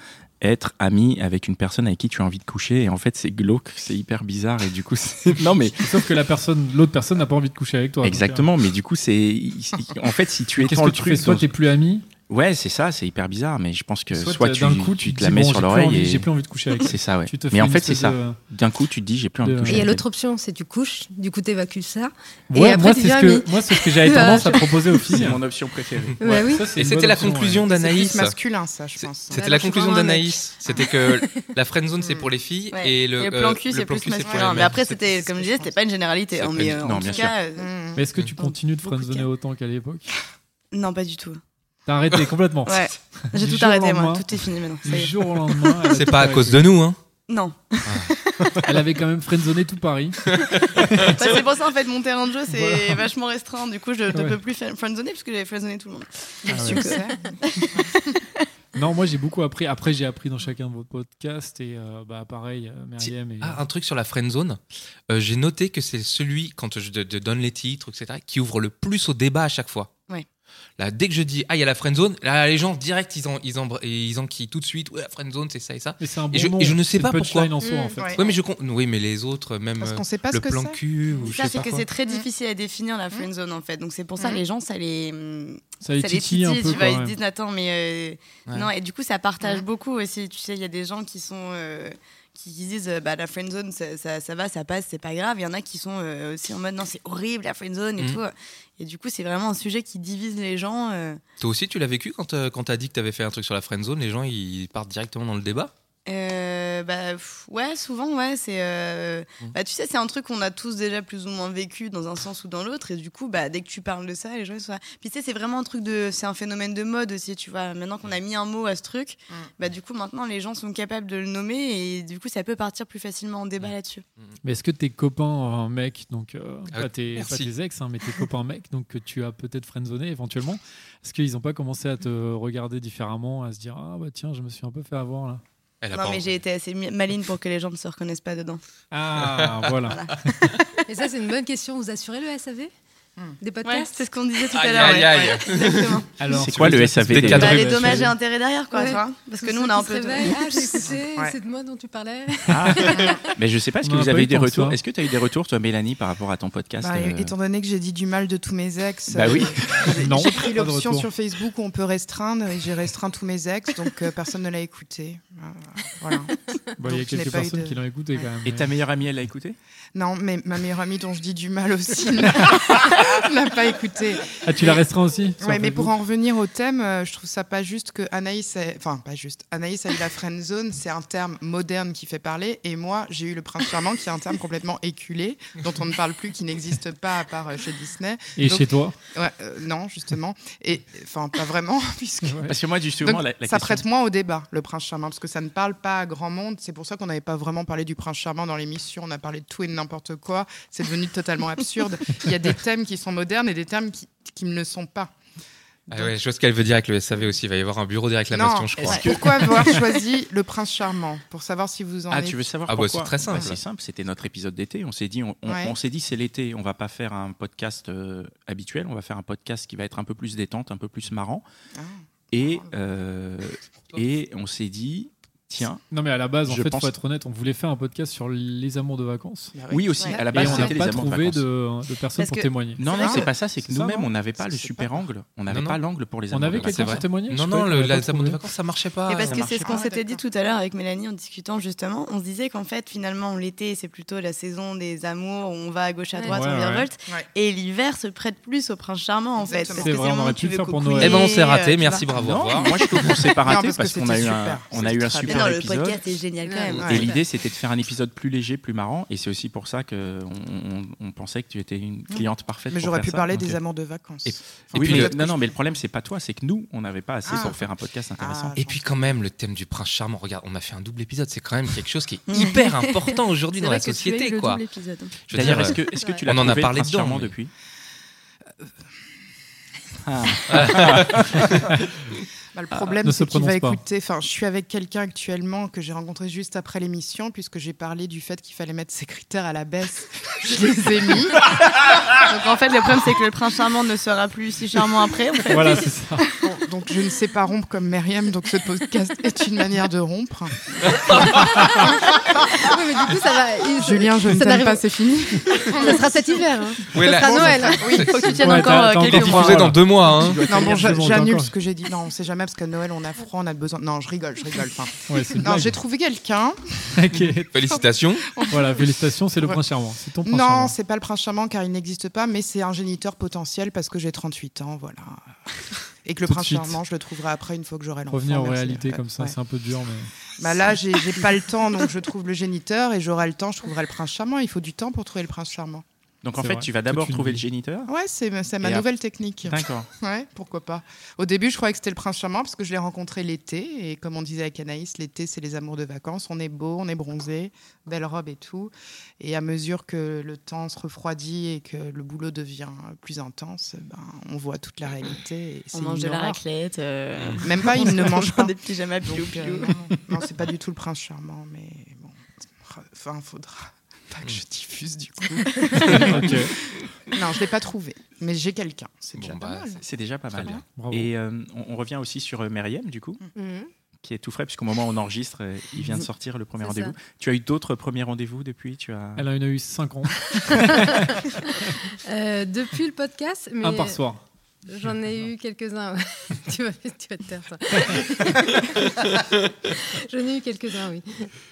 Speaker 1: être ami avec une personne avec qui tu as envie de coucher et en fait c'est glauque c'est hyper bizarre et du coup c'est non mais
Speaker 3: Sauf que la personne, l'autre personne n'a pas envie de coucher avec toi. donc,
Speaker 1: exactement mais du coup c'est en fait si tu
Speaker 3: euh,
Speaker 1: étends
Speaker 3: Qu'est-ce que
Speaker 1: le
Speaker 3: tu
Speaker 1: truc
Speaker 3: fais Soit
Speaker 1: dans-
Speaker 3: t'es plus ami,
Speaker 1: ouais c'est ça c'est hyper bizarre mais je pense que soit,
Speaker 3: soit,
Speaker 1: tu,
Speaker 3: d'un coup
Speaker 1: tu
Speaker 3: tu
Speaker 1: te la mets
Speaker 3: bon,
Speaker 1: sur
Speaker 3: plus
Speaker 1: l'oreille et
Speaker 3: J'ai plus envie de coucher avec.
Speaker 1: c'est ça ouais
Speaker 3: Tu
Speaker 1: mais en fait c'est ça
Speaker 3: de-
Speaker 1: d'un coup tu te dis j'ai plus envie de
Speaker 3: de-
Speaker 1: coucher
Speaker 4: Et il y a l'autre option, c'est tu couches, du coup t'évacues ça. Et
Speaker 3: Ouais,
Speaker 4: après,
Speaker 3: moi
Speaker 4: tu
Speaker 3: c'est ce
Speaker 4: deviens
Speaker 3: que
Speaker 4: ami.
Speaker 3: moi c'est ce que j'avais
Speaker 4: Ah,
Speaker 3: tendance à proposer aux
Speaker 1: c'est
Speaker 3: filles.
Speaker 1: mon option préférée
Speaker 4: Ouais, oui.
Speaker 3: ça, c'est
Speaker 2: Et c'était la conclusion.
Speaker 5: C'est
Speaker 2: d'Anaïs.
Speaker 5: plus masculin, ça, je pense.
Speaker 2: C'était la conclusion d'Anaïs. C'était que la friend zone c'est pour les filles et le,
Speaker 6: Et le plan
Speaker 2: euh,
Speaker 6: cul, c'est
Speaker 2: plan
Speaker 6: plus
Speaker 2: cul, c'est pour les
Speaker 6: masculin. Mais après, c'était, comme je disais, c'était pas une généralité.
Speaker 2: C'est
Speaker 6: hein, mais euh, en
Speaker 1: bien
Speaker 6: tout
Speaker 1: sûr.
Speaker 6: cas, euh.
Speaker 3: Mais est-ce que tu continues de friendzoner autant qu'à l'époque
Speaker 6: non, pas du tout.
Speaker 3: T'as arrêté complètement.
Speaker 6: Ouais, j'ai tout arrêté, moi. Tout est fini maintenant.
Speaker 3: Du jour au lendemain.
Speaker 2: C'est pas à cause de nous hein.
Speaker 6: Non.
Speaker 3: Elle avait quand même friendzoné tout Paris.
Speaker 6: Bah, c'est pour ça, en fait, mon terrain de jeu, c'est vachement restreint. Du coup, je ne
Speaker 3: Ouais.
Speaker 6: peux plus faire friendzoner parce que j'avais friendzoné tout le monde.
Speaker 3: Ah ouais.
Speaker 5: succès.
Speaker 3: Non, moi j'ai beaucoup appris. Après, j'ai appris dans chacun de vos podcasts et euh, bah pareil, euh, Myriam et.
Speaker 2: Ah, un truc sur la friend zone. Euh, J'ai noté que c'est celui, quand je te- te donne les titres, etc., qui ouvre le plus au débat à chaque fois. Là, dès que je dis, ah, il y a la friend zone, là, les gens, direct, ils, en, ils, en, ils enquillent tout de suite. Ouais, la friend zone, c'est ça et ça.
Speaker 3: Mais c'est un bon
Speaker 2: Et je-
Speaker 3: nom.
Speaker 2: et je ne sais pas pourquoi.
Speaker 3: en soi, en
Speaker 5: Mmh,
Speaker 3: fait.
Speaker 5: ouais.
Speaker 2: Oui, mais je oui, mais les autres, même
Speaker 5: Parce
Speaker 2: euh,
Speaker 5: qu'on sait pas
Speaker 2: le
Speaker 5: ce que
Speaker 2: plan cul ou je
Speaker 6: Ça, c'est que c'est très difficile à définir la friend zone en fait. Donc c'est pour ça
Speaker 5: Mhm.
Speaker 6: les gens ça les
Speaker 3: Ça les
Speaker 6: ça les
Speaker 3: titille un peu
Speaker 6: tu vois, ils se disent attends mais euh,
Speaker 2: Ouais.
Speaker 6: non et du coup ça partage
Speaker 5: Ouais.
Speaker 6: beaucoup aussi. Tu sais, il y a des gens qui sont qui disent euh, bah, la friend zone, ça, ça, ça va, ça passe, c'est pas grave. Il y en a qui sont euh, aussi en mode non, c'est horrible la friend zone et
Speaker 2: Mhm.
Speaker 6: tout. Et du coup, c'est vraiment un sujet qui divise les gens. euh.
Speaker 2: Toi aussi, tu l'as vécu quand, quand t'as dit que t'avais fait un truc sur la friend zone, les gens ils partent directement dans le débat?
Speaker 6: Euh, bah, pff, ouais, souvent, ouais, c'est. euh,
Speaker 2: Mm.
Speaker 6: bah, tu sais, c'est un truc qu'on a tous déjà plus ou moins vécu dans un sens ou dans l'autre. Et du coup, bah, dès que tu parles de ça, les gens ils sont là. Puis tu sais, c'est vraiment un truc de. C'est un phénomène de mode aussi, tu vois. Maintenant qu'on a mis un mot à ce truc,
Speaker 5: Mm.
Speaker 6: bah, du coup, maintenant, les gens sont capables de le nommer. Et du coup, ça peut partir plus facilement en débat
Speaker 2: Mm.
Speaker 6: là-dessus.
Speaker 3: Mais est-ce que tes copains euh, mecs, donc euh,
Speaker 2: Ah,
Speaker 3: pas, tes, pas
Speaker 2: merci.
Speaker 3: tes ex, hein, mais tes copains mecs, donc que tu as peut-être friendzoné éventuellement, est-ce qu'ils n'ont pas commencé à te regarder différemment, à se dire ah bah tiens, je me suis un peu fait avoir là?
Speaker 2: Elle a
Speaker 6: Non,
Speaker 2: pas-
Speaker 6: mais j'ai été assez maline pour que les gens ne se reconnaissent pas dedans.
Speaker 3: Ah voilà.
Speaker 4: Et ça, c'est une bonne question. Vous assurez le SAV Des
Speaker 6: Ouais,
Speaker 4: podcasts
Speaker 6: c'est ce qu'on disait tout à l'heure.
Speaker 2: aïe, aïe.
Speaker 3: Alors
Speaker 1: C'est quoi le SAV
Speaker 6: Bah, les dommages et intérêts derrière, quoi,
Speaker 4: Ouais.
Speaker 6: tu vois. Parce que nous, on a un peu.
Speaker 4: Ah, j'ai écouté,
Speaker 5: Ouais.
Speaker 4: c'est de moi dont tu parlais.
Speaker 1: Ah. Mais je sais pas, est-ce que vous avez
Speaker 3: eu
Speaker 1: des retours. Est-ce que tu as eu des retours, toi, Mélanie, par rapport à ton podcast
Speaker 5: Bah,
Speaker 1: euh,
Speaker 5: Étant donné que j'ai dit du mal de tous mes ex,
Speaker 1: Bah
Speaker 5: euh,
Speaker 1: oui.
Speaker 5: j'ai-
Speaker 3: Non,
Speaker 5: j'ai pris l'option sur Facebook où on peut restreindre et j'ai restreint tous mes ex, donc euh, personne ne l'a écouté. Euh, voilà.
Speaker 3: Bah, Il y a quelques personnes qui l'ont écouté quand même.
Speaker 1: Et ta meilleure amie, elle l'a écouté?
Speaker 5: Non, mais ma meilleure amie dont je dis du mal aussi n'a n'a pas écouté.
Speaker 3: Ah, tu l'as restreint aussi
Speaker 5: Ouais, mais pour en revenir au thème, euh, je trouve ça pas juste que Anaïs, ait- enfin pas juste, Anaïs a eu la friend zone, c'est un terme moderne qui fait parler, et moi j'ai eu le prince charmant qui est un terme complètement éculé, dont on ne parle plus, qui n'existe pas à part euh, chez Disney.
Speaker 3: Et
Speaker 5: Donc-
Speaker 3: chez toi
Speaker 5: Ouais, euh, non, justement, et enfin pas vraiment, puisque
Speaker 3: Ouais.
Speaker 1: Parce que moi, justement,
Speaker 5: Donc,
Speaker 1: la, la
Speaker 5: ça
Speaker 1: question-
Speaker 5: prête moins au débat, le prince charmant, parce que ça ne parle pas à grand monde. C'est pour ça qu'on n'avait pas vraiment parlé du prince charmant dans l'émission. On a parlé de tout et de n'importe quoi. C'est devenu totalement absurde. Il y a des thèmes qui sont modernes et des thèmes qui, qui ne le sont pas.
Speaker 2: Ah ouais, je vois ce qu'elle veut dire avec le SAV aussi. Il va y avoir un bureau des réclamations,
Speaker 5: Non,
Speaker 2: je crois.
Speaker 5: que- Pourquoi avoir choisi le prince charmant Pour savoir si vous en
Speaker 1: Ah,
Speaker 5: êtes.
Speaker 1: tu veux savoir
Speaker 2: Ah bah,
Speaker 1: pourquoi
Speaker 2: c'est très simple.
Speaker 1: Bah, c'est simple, c'était notre épisode d'été. On s'est dit, on, on-
Speaker 5: Ouais.
Speaker 1: on s'est dit, c'est l'été, on va pas faire un podcast euh, habituel, on va faire un podcast qui va être un peu plus détente, un peu plus marrant.
Speaker 5: Ah.
Speaker 1: Et, euh, et on s'est dit, tiens,
Speaker 3: Non, mais à la base, en fait,
Speaker 1: pense-
Speaker 3: faut être honnête, on voulait faire un podcast sur les amours de vacances.
Speaker 5: Bah
Speaker 1: oui aussi,
Speaker 6: Ouais.
Speaker 1: à la
Speaker 3: Et
Speaker 1: base,
Speaker 3: on n'a
Speaker 1: c'était les
Speaker 3: pas
Speaker 1: amours de
Speaker 3: trouvé de, de personnes
Speaker 6: Parce
Speaker 3: pour
Speaker 6: que-
Speaker 3: témoigner.
Speaker 1: Non, non, c'est pas ça, c'est que nous-mêmes,
Speaker 3: non
Speaker 1: on n'avait pas le super
Speaker 5: pas.
Speaker 1: angle. On n'avait pas l'angle pour les
Speaker 3: On
Speaker 1: amours
Speaker 3: avait
Speaker 1: de
Speaker 3: quelqu'un
Speaker 1: vacances.
Speaker 2: c'est
Speaker 3: pour
Speaker 2: vrai.
Speaker 3: témoigner
Speaker 2: Non, non,
Speaker 3: croyais
Speaker 2: le,
Speaker 3: qu'on avait
Speaker 2: la
Speaker 3: pas
Speaker 2: amour de vacances, ça marchait pas.
Speaker 6: Et parce que c'est ce qu'on s'était dit tout à l'heure avec Mélanie en discutant justement. On se disait qu'en fait, finalement, l'été, c'est plutôt la saison des amours où on va à gauche à droite, on virevolte. Et l'hiver se prête plus au prince charmant en fait.
Speaker 3: C'est vrai, on aurait pu le faire pour Noël.
Speaker 2: Eh ben, on s'est raté. Merci, bravo.
Speaker 1: moi je trouve qu'on s'est pas raté
Speaker 5: parce
Speaker 1: qu'on a eu un,
Speaker 5: super.
Speaker 6: Non, le
Speaker 1: épisode.
Speaker 6: podcast est génial quand même.
Speaker 5: Ouais.
Speaker 1: Et l'idée, c'était de faire un épisode plus léger, plus marrant. Et c'est aussi pour ça que on, pensait que tu étais une cliente parfaite.
Speaker 5: Mais j'aurais pu
Speaker 1: ça.
Speaker 5: parler
Speaker 1: Donc,
Speaker 5: des
Speaker 1: euh,
Speaker 5: amours de vacances.
Speaker 2: Et-
Speaker 5: Enfin,
Speaker 1: oui,
Speaker 2: puis
Speaker 1: mais
Speaker 2: le-
Speaker 1: le- non, non, mais le problème, c'est pas toi, c'est que nous, on n'avait pas assez
Speaker 5: Ah.
Speaker 1: pour faire un podcast intéressant.
Speaker 5: Ah,
Speaker 2: Et puis quand même, le thème du prince charmant, regarde, on a fait un double épisode, c'est quand même quelque chose qui est hyper important aujourd'hui dans
Speaker 6: vrai
Speaker 2: la société,
Speaker 6: le
Speaker 2: quoi.
Speaker 6: double épisode.
Speaker 2: Je veux
Speaker 1: D'ailleurs,
Speaker 2: dire,
Speaker 1: est-ce que, tu l'as
Speaker 2: on en a parlé
Speaker 1: Charmant, depuis?
Speaker 5: Bah, le
Speaker 1: Ah,
Speaker 5: problème,
Speaker 3: se
Speaker 5: c'est qu'il va
Speaker 3: pas.
Speaker 5: écouter. Enfin, je suis avec quelqu'un actuellement que j'ai rencontré juste après l'émission, puisque j'ai parlé du fait qu'il fallait mettre ses critères à la baisse. Je les ai mis.
Speaker 6: Donc en fait, le problème, c'est que le prince charmant ne sera plus si charmant après. En fait.
Speaker 3: Voilà, c'est ça.
Speaker 5: Bon, donc, je ne sais pas rompre comme Myriam, donc ce podcast est une manière de rompre.
Speaker 4: Oui, mais du coup, ça va. il-
Speaker 5: Julien, je ne t'aime pas, c'est fini.
Speaker 4: Ça sera cet hiver. hein.
Speaker 2: Ouais,
Speaker 4: ça
Speaker 2: là-
Speaker 4: sera Noël.
Speaker 6: Oui, faut que tu tiennes
Speaker 3: Ouais,
Speaker 6: encore euh, quelques mois.
Speaker 2: diffusé dans deux mois, hein.
Speaker 5: Non, bon, j'a-
Speaker 3: Bon,
Speaker 5: j'annule ce que j'ai dit. Non, on sait jamais parce qu'à Noël, on a froid, on a besoin. Non, je rigole, je rigole. Enfin,
Speaker 3: Ouais,
Speaker 5: non, j'ai trouvé quelqu'un.
Speaker 3: Ok.
Speaker 2: Félicitations.
Speaker 3: Voilà, félicitations, c'est le prince charmant. C'est ton prince
Speaker 5: Non,
Speaker 3: charmant.
Speaker 5: c'est pas le prince charmant car il n'existe pas, mais c'est un géniteur potentiel parce que j'ai 38 ans, voilà. Et que le
Speaker 3: Tout
Speaker 5: prince charmant, je le trouverai après une fois que j'aurai l'enfant.
Speaker 3: Revenir réalités
Speaker 5: Ouais,
Speaker 3: comme ça,
Speaker 5: ouais.
Speaker 3: c'est un peu dur, mais.
Speaker 5: Bah là, j'ai pas le temps, donc je trouve le géniteur et j'aurai le temps, je trouverai le prince charmant. Il faut du temps pour trouver le prince charmant.
Speaker 1: Donc en fait,
Speaker 3: vrai,
Speaker 1: tu vas d'abord trouver
Speaker 3: vie.
Speaker 1: le géniteur.
Speaker 5: Ouais, c'est ma nouvelle technique.
Speaker 1: D'accord.
Speaker 5: Ouais, pourquoi pas. Au début, je croyais que c'était le prince charmant parce que je l'ai rencontré l'été. Et comme on disait avec Anaïs, l'été, c'est les amours de vacances. On est beau, on est bronzé, belle robe et tout. Et à mesure que le temps se refroidit et que le boulot devient plus intense, ben, on voit toute la réalité.
Speaker 6: On mange de la raclette. euh,
Speaker 5: Même pas, il ne
Speaker 6: on
Speaker 5: mange pas.
Speaker 6: des pyjamas
Speaker 5: Donc,
Speaker 6: piou
Speaker 5: euh, non, non, c'est pas du tout le prince charmant, mais bon. Enfin, faudra pas que je diffuse du coup. non, je l'ai pas trouvé, mais j'ai quelqu'un. C'est
Speaker 2: Bon,
Speaker 5: déjà
Speaker 2: bah,
Speaker 5: pas mal.
Speaker 1: C'est déjà pas mal.
Speaker 3: bravo.
Speaker 1: Et euh, on, on revient aussi sur euh, Myriam, du coup,
Speaker 4: Mhm.
Speaker 1: qui est tout frais, puisqu'au moment où on enregistre, euh, il vient de sortir le premier rendez-vous. Tu as eu d'autres premiers rendez-vous depuis? Tu as...
Speaker 3: Elle en a eu 5 ans,
Speaker 4: Euh, depuis le podcast, mais
Speaker 3: un par soir.
Speaker 4: j'en ai eu quelques-uns. tu, vas, tu vas te taire, ça. j'en ai eu quelques-uns, oui.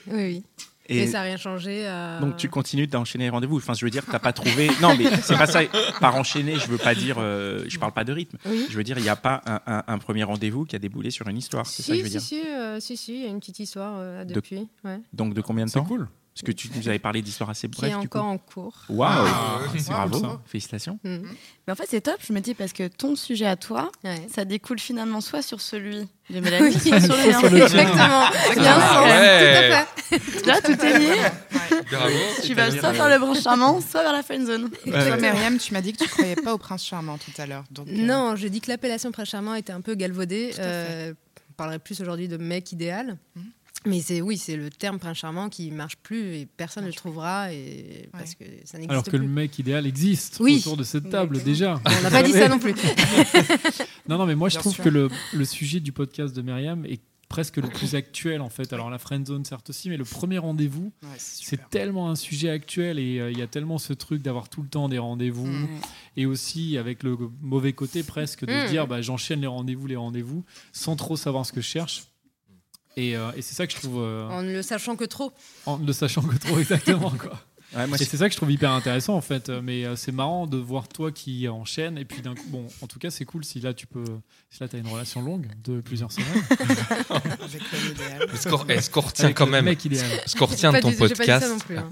Speaker 4: Oui, oui.
Speaker 1: Et
Speaker 4: Mais ça n'a rien changé. à-
Speaker 1: donc tu continues d'enchaîner les rendez-vous. Enfin, je veux dire, t'as pas trouvé. Non, mais c'est pas ça. Par enchaîner, je veux pas dire. euh, je parle pas de rythme.
Speaker 4: Oui.
Speaker 1: Je veux dire, il n'y a pas un, un- un premier rendez-vous qui a déboulé sur une histoire. C'est ça que je
Speaker 4: Si,
Speaker 1: veux
Speaker 4: si,
Speaker 1: dire.
Speaker 4: si, euh, si, si, il y a une petite histoire euh,
Speaker 1: De-
Speaker 4: depuis, ouais,
Speaker 1: Donc de combien de
Speaker 3: C'est
Speaker 1: temps
Speaker 3: cool.
Speaker 1: Parce que tu nous avais parlé d'histoires assez
Speaker 4: qui
Speaker 1: brèves.
Speaker 4: est
Speaker 1: du coup.
Speaker 4: encore en cours.
Speaker 1: Waouh
Speaker 3: Ah, c'est
Speaker 1: Bravo, félicitations.
Speaker 4: Mm.
Speaker 6: Mais en fait, c'est top, je me dis, parce que ton sujet à toi,
Speaker 4: Ouais.
Speaker 6: ça découle finalement soit sur celui de Mélanie, soit sur le mien.
Speaker 3: sur le tien.
Speaker 4: Exactement. Il y a un
Speaker 2: Ah ouais.
Speaker 4: tout à fait.
Speaker 6: Là, tout est lié.
Speaker 2: Bravo.
Speaker 6: Tu vas soit vers le branche charmant, soit vers la friendzone.
Speaker 5: Et toi, Myriam, tu m'as dit que tu croyais pas au prince charmant tout à l'heure. donc, euh,
Speaker 4: Non, j'ai dit que l'appellation prince charmant était un peu galvaudée.
Speaker 5: Tout à fait.
Speaker 4: Euh, on parlerait plus aujourd'hui de mec idéal.
Speaker 5: Mhm.
Speaker 4: Mais c'est oui, c'est le terme prince charmant qui marche plus et personne ne le trouvera et parce que ça n'existe
Speaker 3: Alors que
Speaker 4: plus.
Speaker 3: le mec idéal existe
Speaker 4: Oui.
Speaker 3: autour de cette table déjà.
Speaker 4: On n'a pas dit ça non plus.
Speaker 3: Non, non, mais moi je trouve
Speaker 5: sûr.
Speaker 3: que le, le sujet du podcast de Myriam est presque le plus actuel en fait. Alors la friend zone certes aussi, mais le premier rendez-vous,
Speaker 5: ouais, c'est
Speaker 3: tellement un sujet actuel et euh, il y a tellement ce truc d'avoir tout le temps des rendez-vous et aussi avec le mauvais côté presque de
Speaker 4: Mm.
Speaker 3: se dire bah, j'enchaîne les rendez-vous, les rendez-vous sans trop savoir ce que je cherche. Et, euh, et c'est ça que je trouve, euh,
Speaker 4: en ne le sachant que trop.
Speaker 3: en ne le sachant que trop exactement quoi.
Speaker 1: Ouais, moi,
Speaker 3: Et c'est ça que je trouve hyper intéressant en fait. Euh, Mais euh, c'est marrant de voir toi qui enchaîne. Et puis d'un coup, bon, en tout cas, c'est cool si là tu peux. Si là tu as une relation longue de plusieurs semaines.
Speaker 5: Avec.
Speaker 2: Ce qu'on retient quand même, ce qu'on retient de ton podcast,
Speaker 4: ça non plus, hein.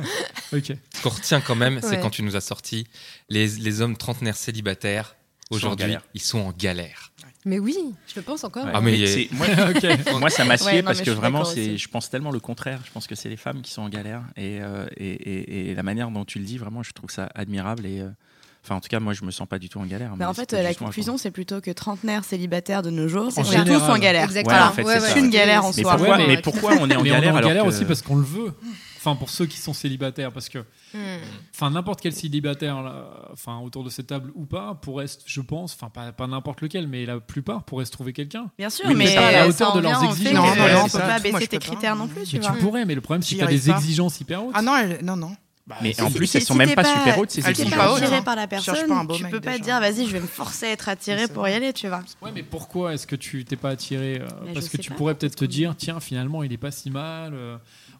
Speaker 3: Ok.
Speaker 2: ce qu'on retient quand même, c'est
Speaker 4: Ouais.
Speaker 2: quand tu nous as sorti les, les hommes trentenaires célibataires. Aujourd'hui, ils sont en galère.
Speaker 4: Mais oui, je le pense encore.
Speaker 1: Ouais,
Speaker 2: Ah, mais
Speaker 1: moi, ça m'a scié
Speaker 6: Ouais,
Speaker 1: parce que vraiment, c'est, je pense tellement le contraire. Je pense que c'est les femmes qui sont en galère et, euh, et, et- et la manière dont tu le dis, vraiment, je trouve ça admirable et. euh, Enfin, en tout cas, moi, je me sens pas du tout en galère.
Speaker 6: Mais
Speaker 1: mais
Speaker 6: en fait, la conclusion, c'est plutôt que trentenaire célibataire de nos jours, on est
Speaker 3: général.
Speaker 6: tous en galère.
Speaker 4: Exactement.
Speaker 1: Ouais, en fait,
Speaker 4: Ouais,
Speaker 1: c'est
Speaker 6: une galère en soi.
Speaker 1: mais pourquoi on est en galère
Speaker 3: on est en galère aussi parce qu'on le veut. Enfin, pour ceux qui sont célibataires, parce que,
Speaker 4: Hmm.
Speaker 3: enfin, n'importe quel célibataire, là, enfin, autour de cette table ou pas, pourrait, se- je pense, enfin, pas, pas n'importe lequel, mais la plupart pourraient se trouver quelqu'un.
Speaker 6: Bien sûr,
Speaker 1: Oui, mais
Speaker 6: mais
Speaker 1: pas à la
Speaker 3: hauteur de leurs
Speaker 6: vient au fait
Speaker 3: exigences.
Speaker 6: que,
Speaker 1: Non,
Speaker 6: euh,
Speaker 1: non,
Speaker 6: on peut
Speaker 1: ça.
Speaker 6: pas
Speaker 5: Moi,
Speaker 6: baisser
Speaker 5: je
Speaker 6: tes
Speaker 5: peux pas.
Speaker 6: critères non plus, tu
Speaker 3: Mais tu
Speaker 6: vois.
Speaker 3: pourrais, mais le problème, c'est
Speaker 5: J'y
Speaker 3: que tu as des
Speaker 5: arrive pas.
Speaker 3: exigences hyper hautes.
Speaker 5: Ah non, elle- non, non.
Speaker 1: Mais
Speaker 6: Si-
Speaker 1: en plus,
Speaker 6: si-
Speaker 1: elles sont
Speaker 6: si
Speaker 1: même
Speaker 6: t'es
Speaker 1: pas super hautes, ces
Speaker 5: elles
Speaker 6: Si t'es
Speaker 1: exigences.
Speaker 6: attiré
Speaker 5: hein.
Speaker 6: par la
Speaker 5: Cherche
Speaker 6: personne,
Speaker 5: pas un beau
Speaker 6: tu
Speaker 5: mec,
Speaker 6: peux pas
Speaker 5: déjà.
Speaker 6: dire vas-y, je vais me forcer à être attiré
Speaker 5: C'est
Speaker 6: pour y aller, tu vois.
Speaker 3: Ouais, mais pourquoi est-ce que tu t'es pas attiré euh,
Speaker 6: je
Speaker 3: Parce que
Speaker 6: sais
Speaker 3: tu
Speaker 6: pas.
Speaker 3: pourrais peut-être te dire, tiens, finalement, il est pas si mal. euh,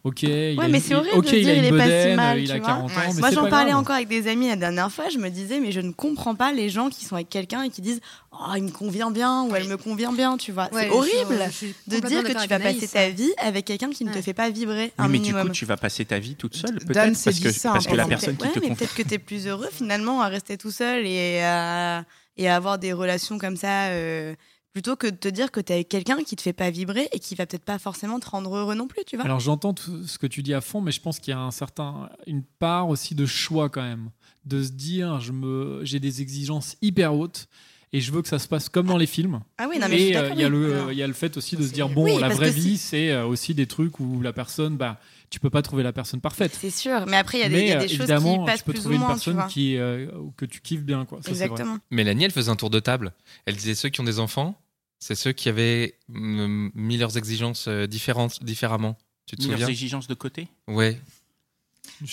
Speaker 3: ok, il a
Speaker 6: mais c'est horrible de se
Speaker 3: il a
Speaker 6: dire, il est pas si mal,
Speaker 3: il a
Speaker 6: tu vois.
Speaker 3: 40 ans,
Speaker 5: Ouais,
Speaker 3: mais
Speaker 6: Moi, j'en parlais
Speaker 3: grave.
Speaker 6: encore avec des amis la dernière fois. Je me disais, mais je ne comprends pas les gens qui sont avec quelqu'un et qui disent Oh, il me convient bien ou elle me convient bien, tu vois.
Speaker 4: Ouais,
Speaker 6: c'est horrible
Speaker 4: je
Speaker 6: de dire que tu vas passer ta vie avec quelqu'un qui ne te
Speaker 4: Ouais.
Speaker 6: fait pas vibrer un
Speaker 1: mais du coup, tu vas passer ta vie toute seule, peut-être, parce que,
Speaker 5: ça,
Speaker 1: parce
Speaker 5: hein,
Speaker 1: que la personne qui
Speaker 6: Ouais,
Speaker 1: te
Speaker 6: mais peut-être que tu es plus heureux finalement à rester tout seul et à, et à avoir des relations comme ça euh, plutôt que de te dire que tu es avec quelqu'un qui te fait pas vibrer et qui va peut-être pas forcément te rendre heureux non plus, tu vois.
Speaker 3: Alors j'entends tout ce que tu dis à fond, mais je pense qu'il y a un certain, une part aussi de choix quand même, de se dire je me, j'ai des exigences hyper hautes et je veux que ça se passe comme dans les films.
Speaker 6: ah oui, non, mais
Speaker 3: et euh, il y le,
Speaker 6: Alors,
Speaker 3: il y a le fait aussi de se dire bon,
Speaker 6: Oui,
Speaker 3: la vraie vie,
Speaker 6: si-
Speaker 3: c'est euh, aussi des trucs où la personne, bah, tu peux pas trouver la personne parfaite.
Speaker 6: C'est sûr, mais après il y a des, il y
Speaker 3: mais
Speaker 6: a
Speaker 3: euh,
Speaker 6: des choses
Speaker 3: évidemment,
Speaker 6: qui passent
Speaker 3: tu peux
Speaker 6: plus
Speaker 3: trouver
Speaker 6: ou
Speaker 3: une
Speaker 6: moins,
Speaker 3: personne
Speaker 6: vois.
Speaker 3: qui, euh, que tu kiffes bien, quoi. Ça, c'est vrai.
Speaker 6: Exactement.
Speaker 2: Mélanie, elle faisait un tour de table. Elle disait ceux qui ont des enfants, c'est ceux qui avaient mm, mis leurs exigences euh, différentes, différemment. Tu te
Speaker 1: Mis leurs
Speaker 2: souviens
Speaker 1: exigences de côté
Speaker 2: Ouais.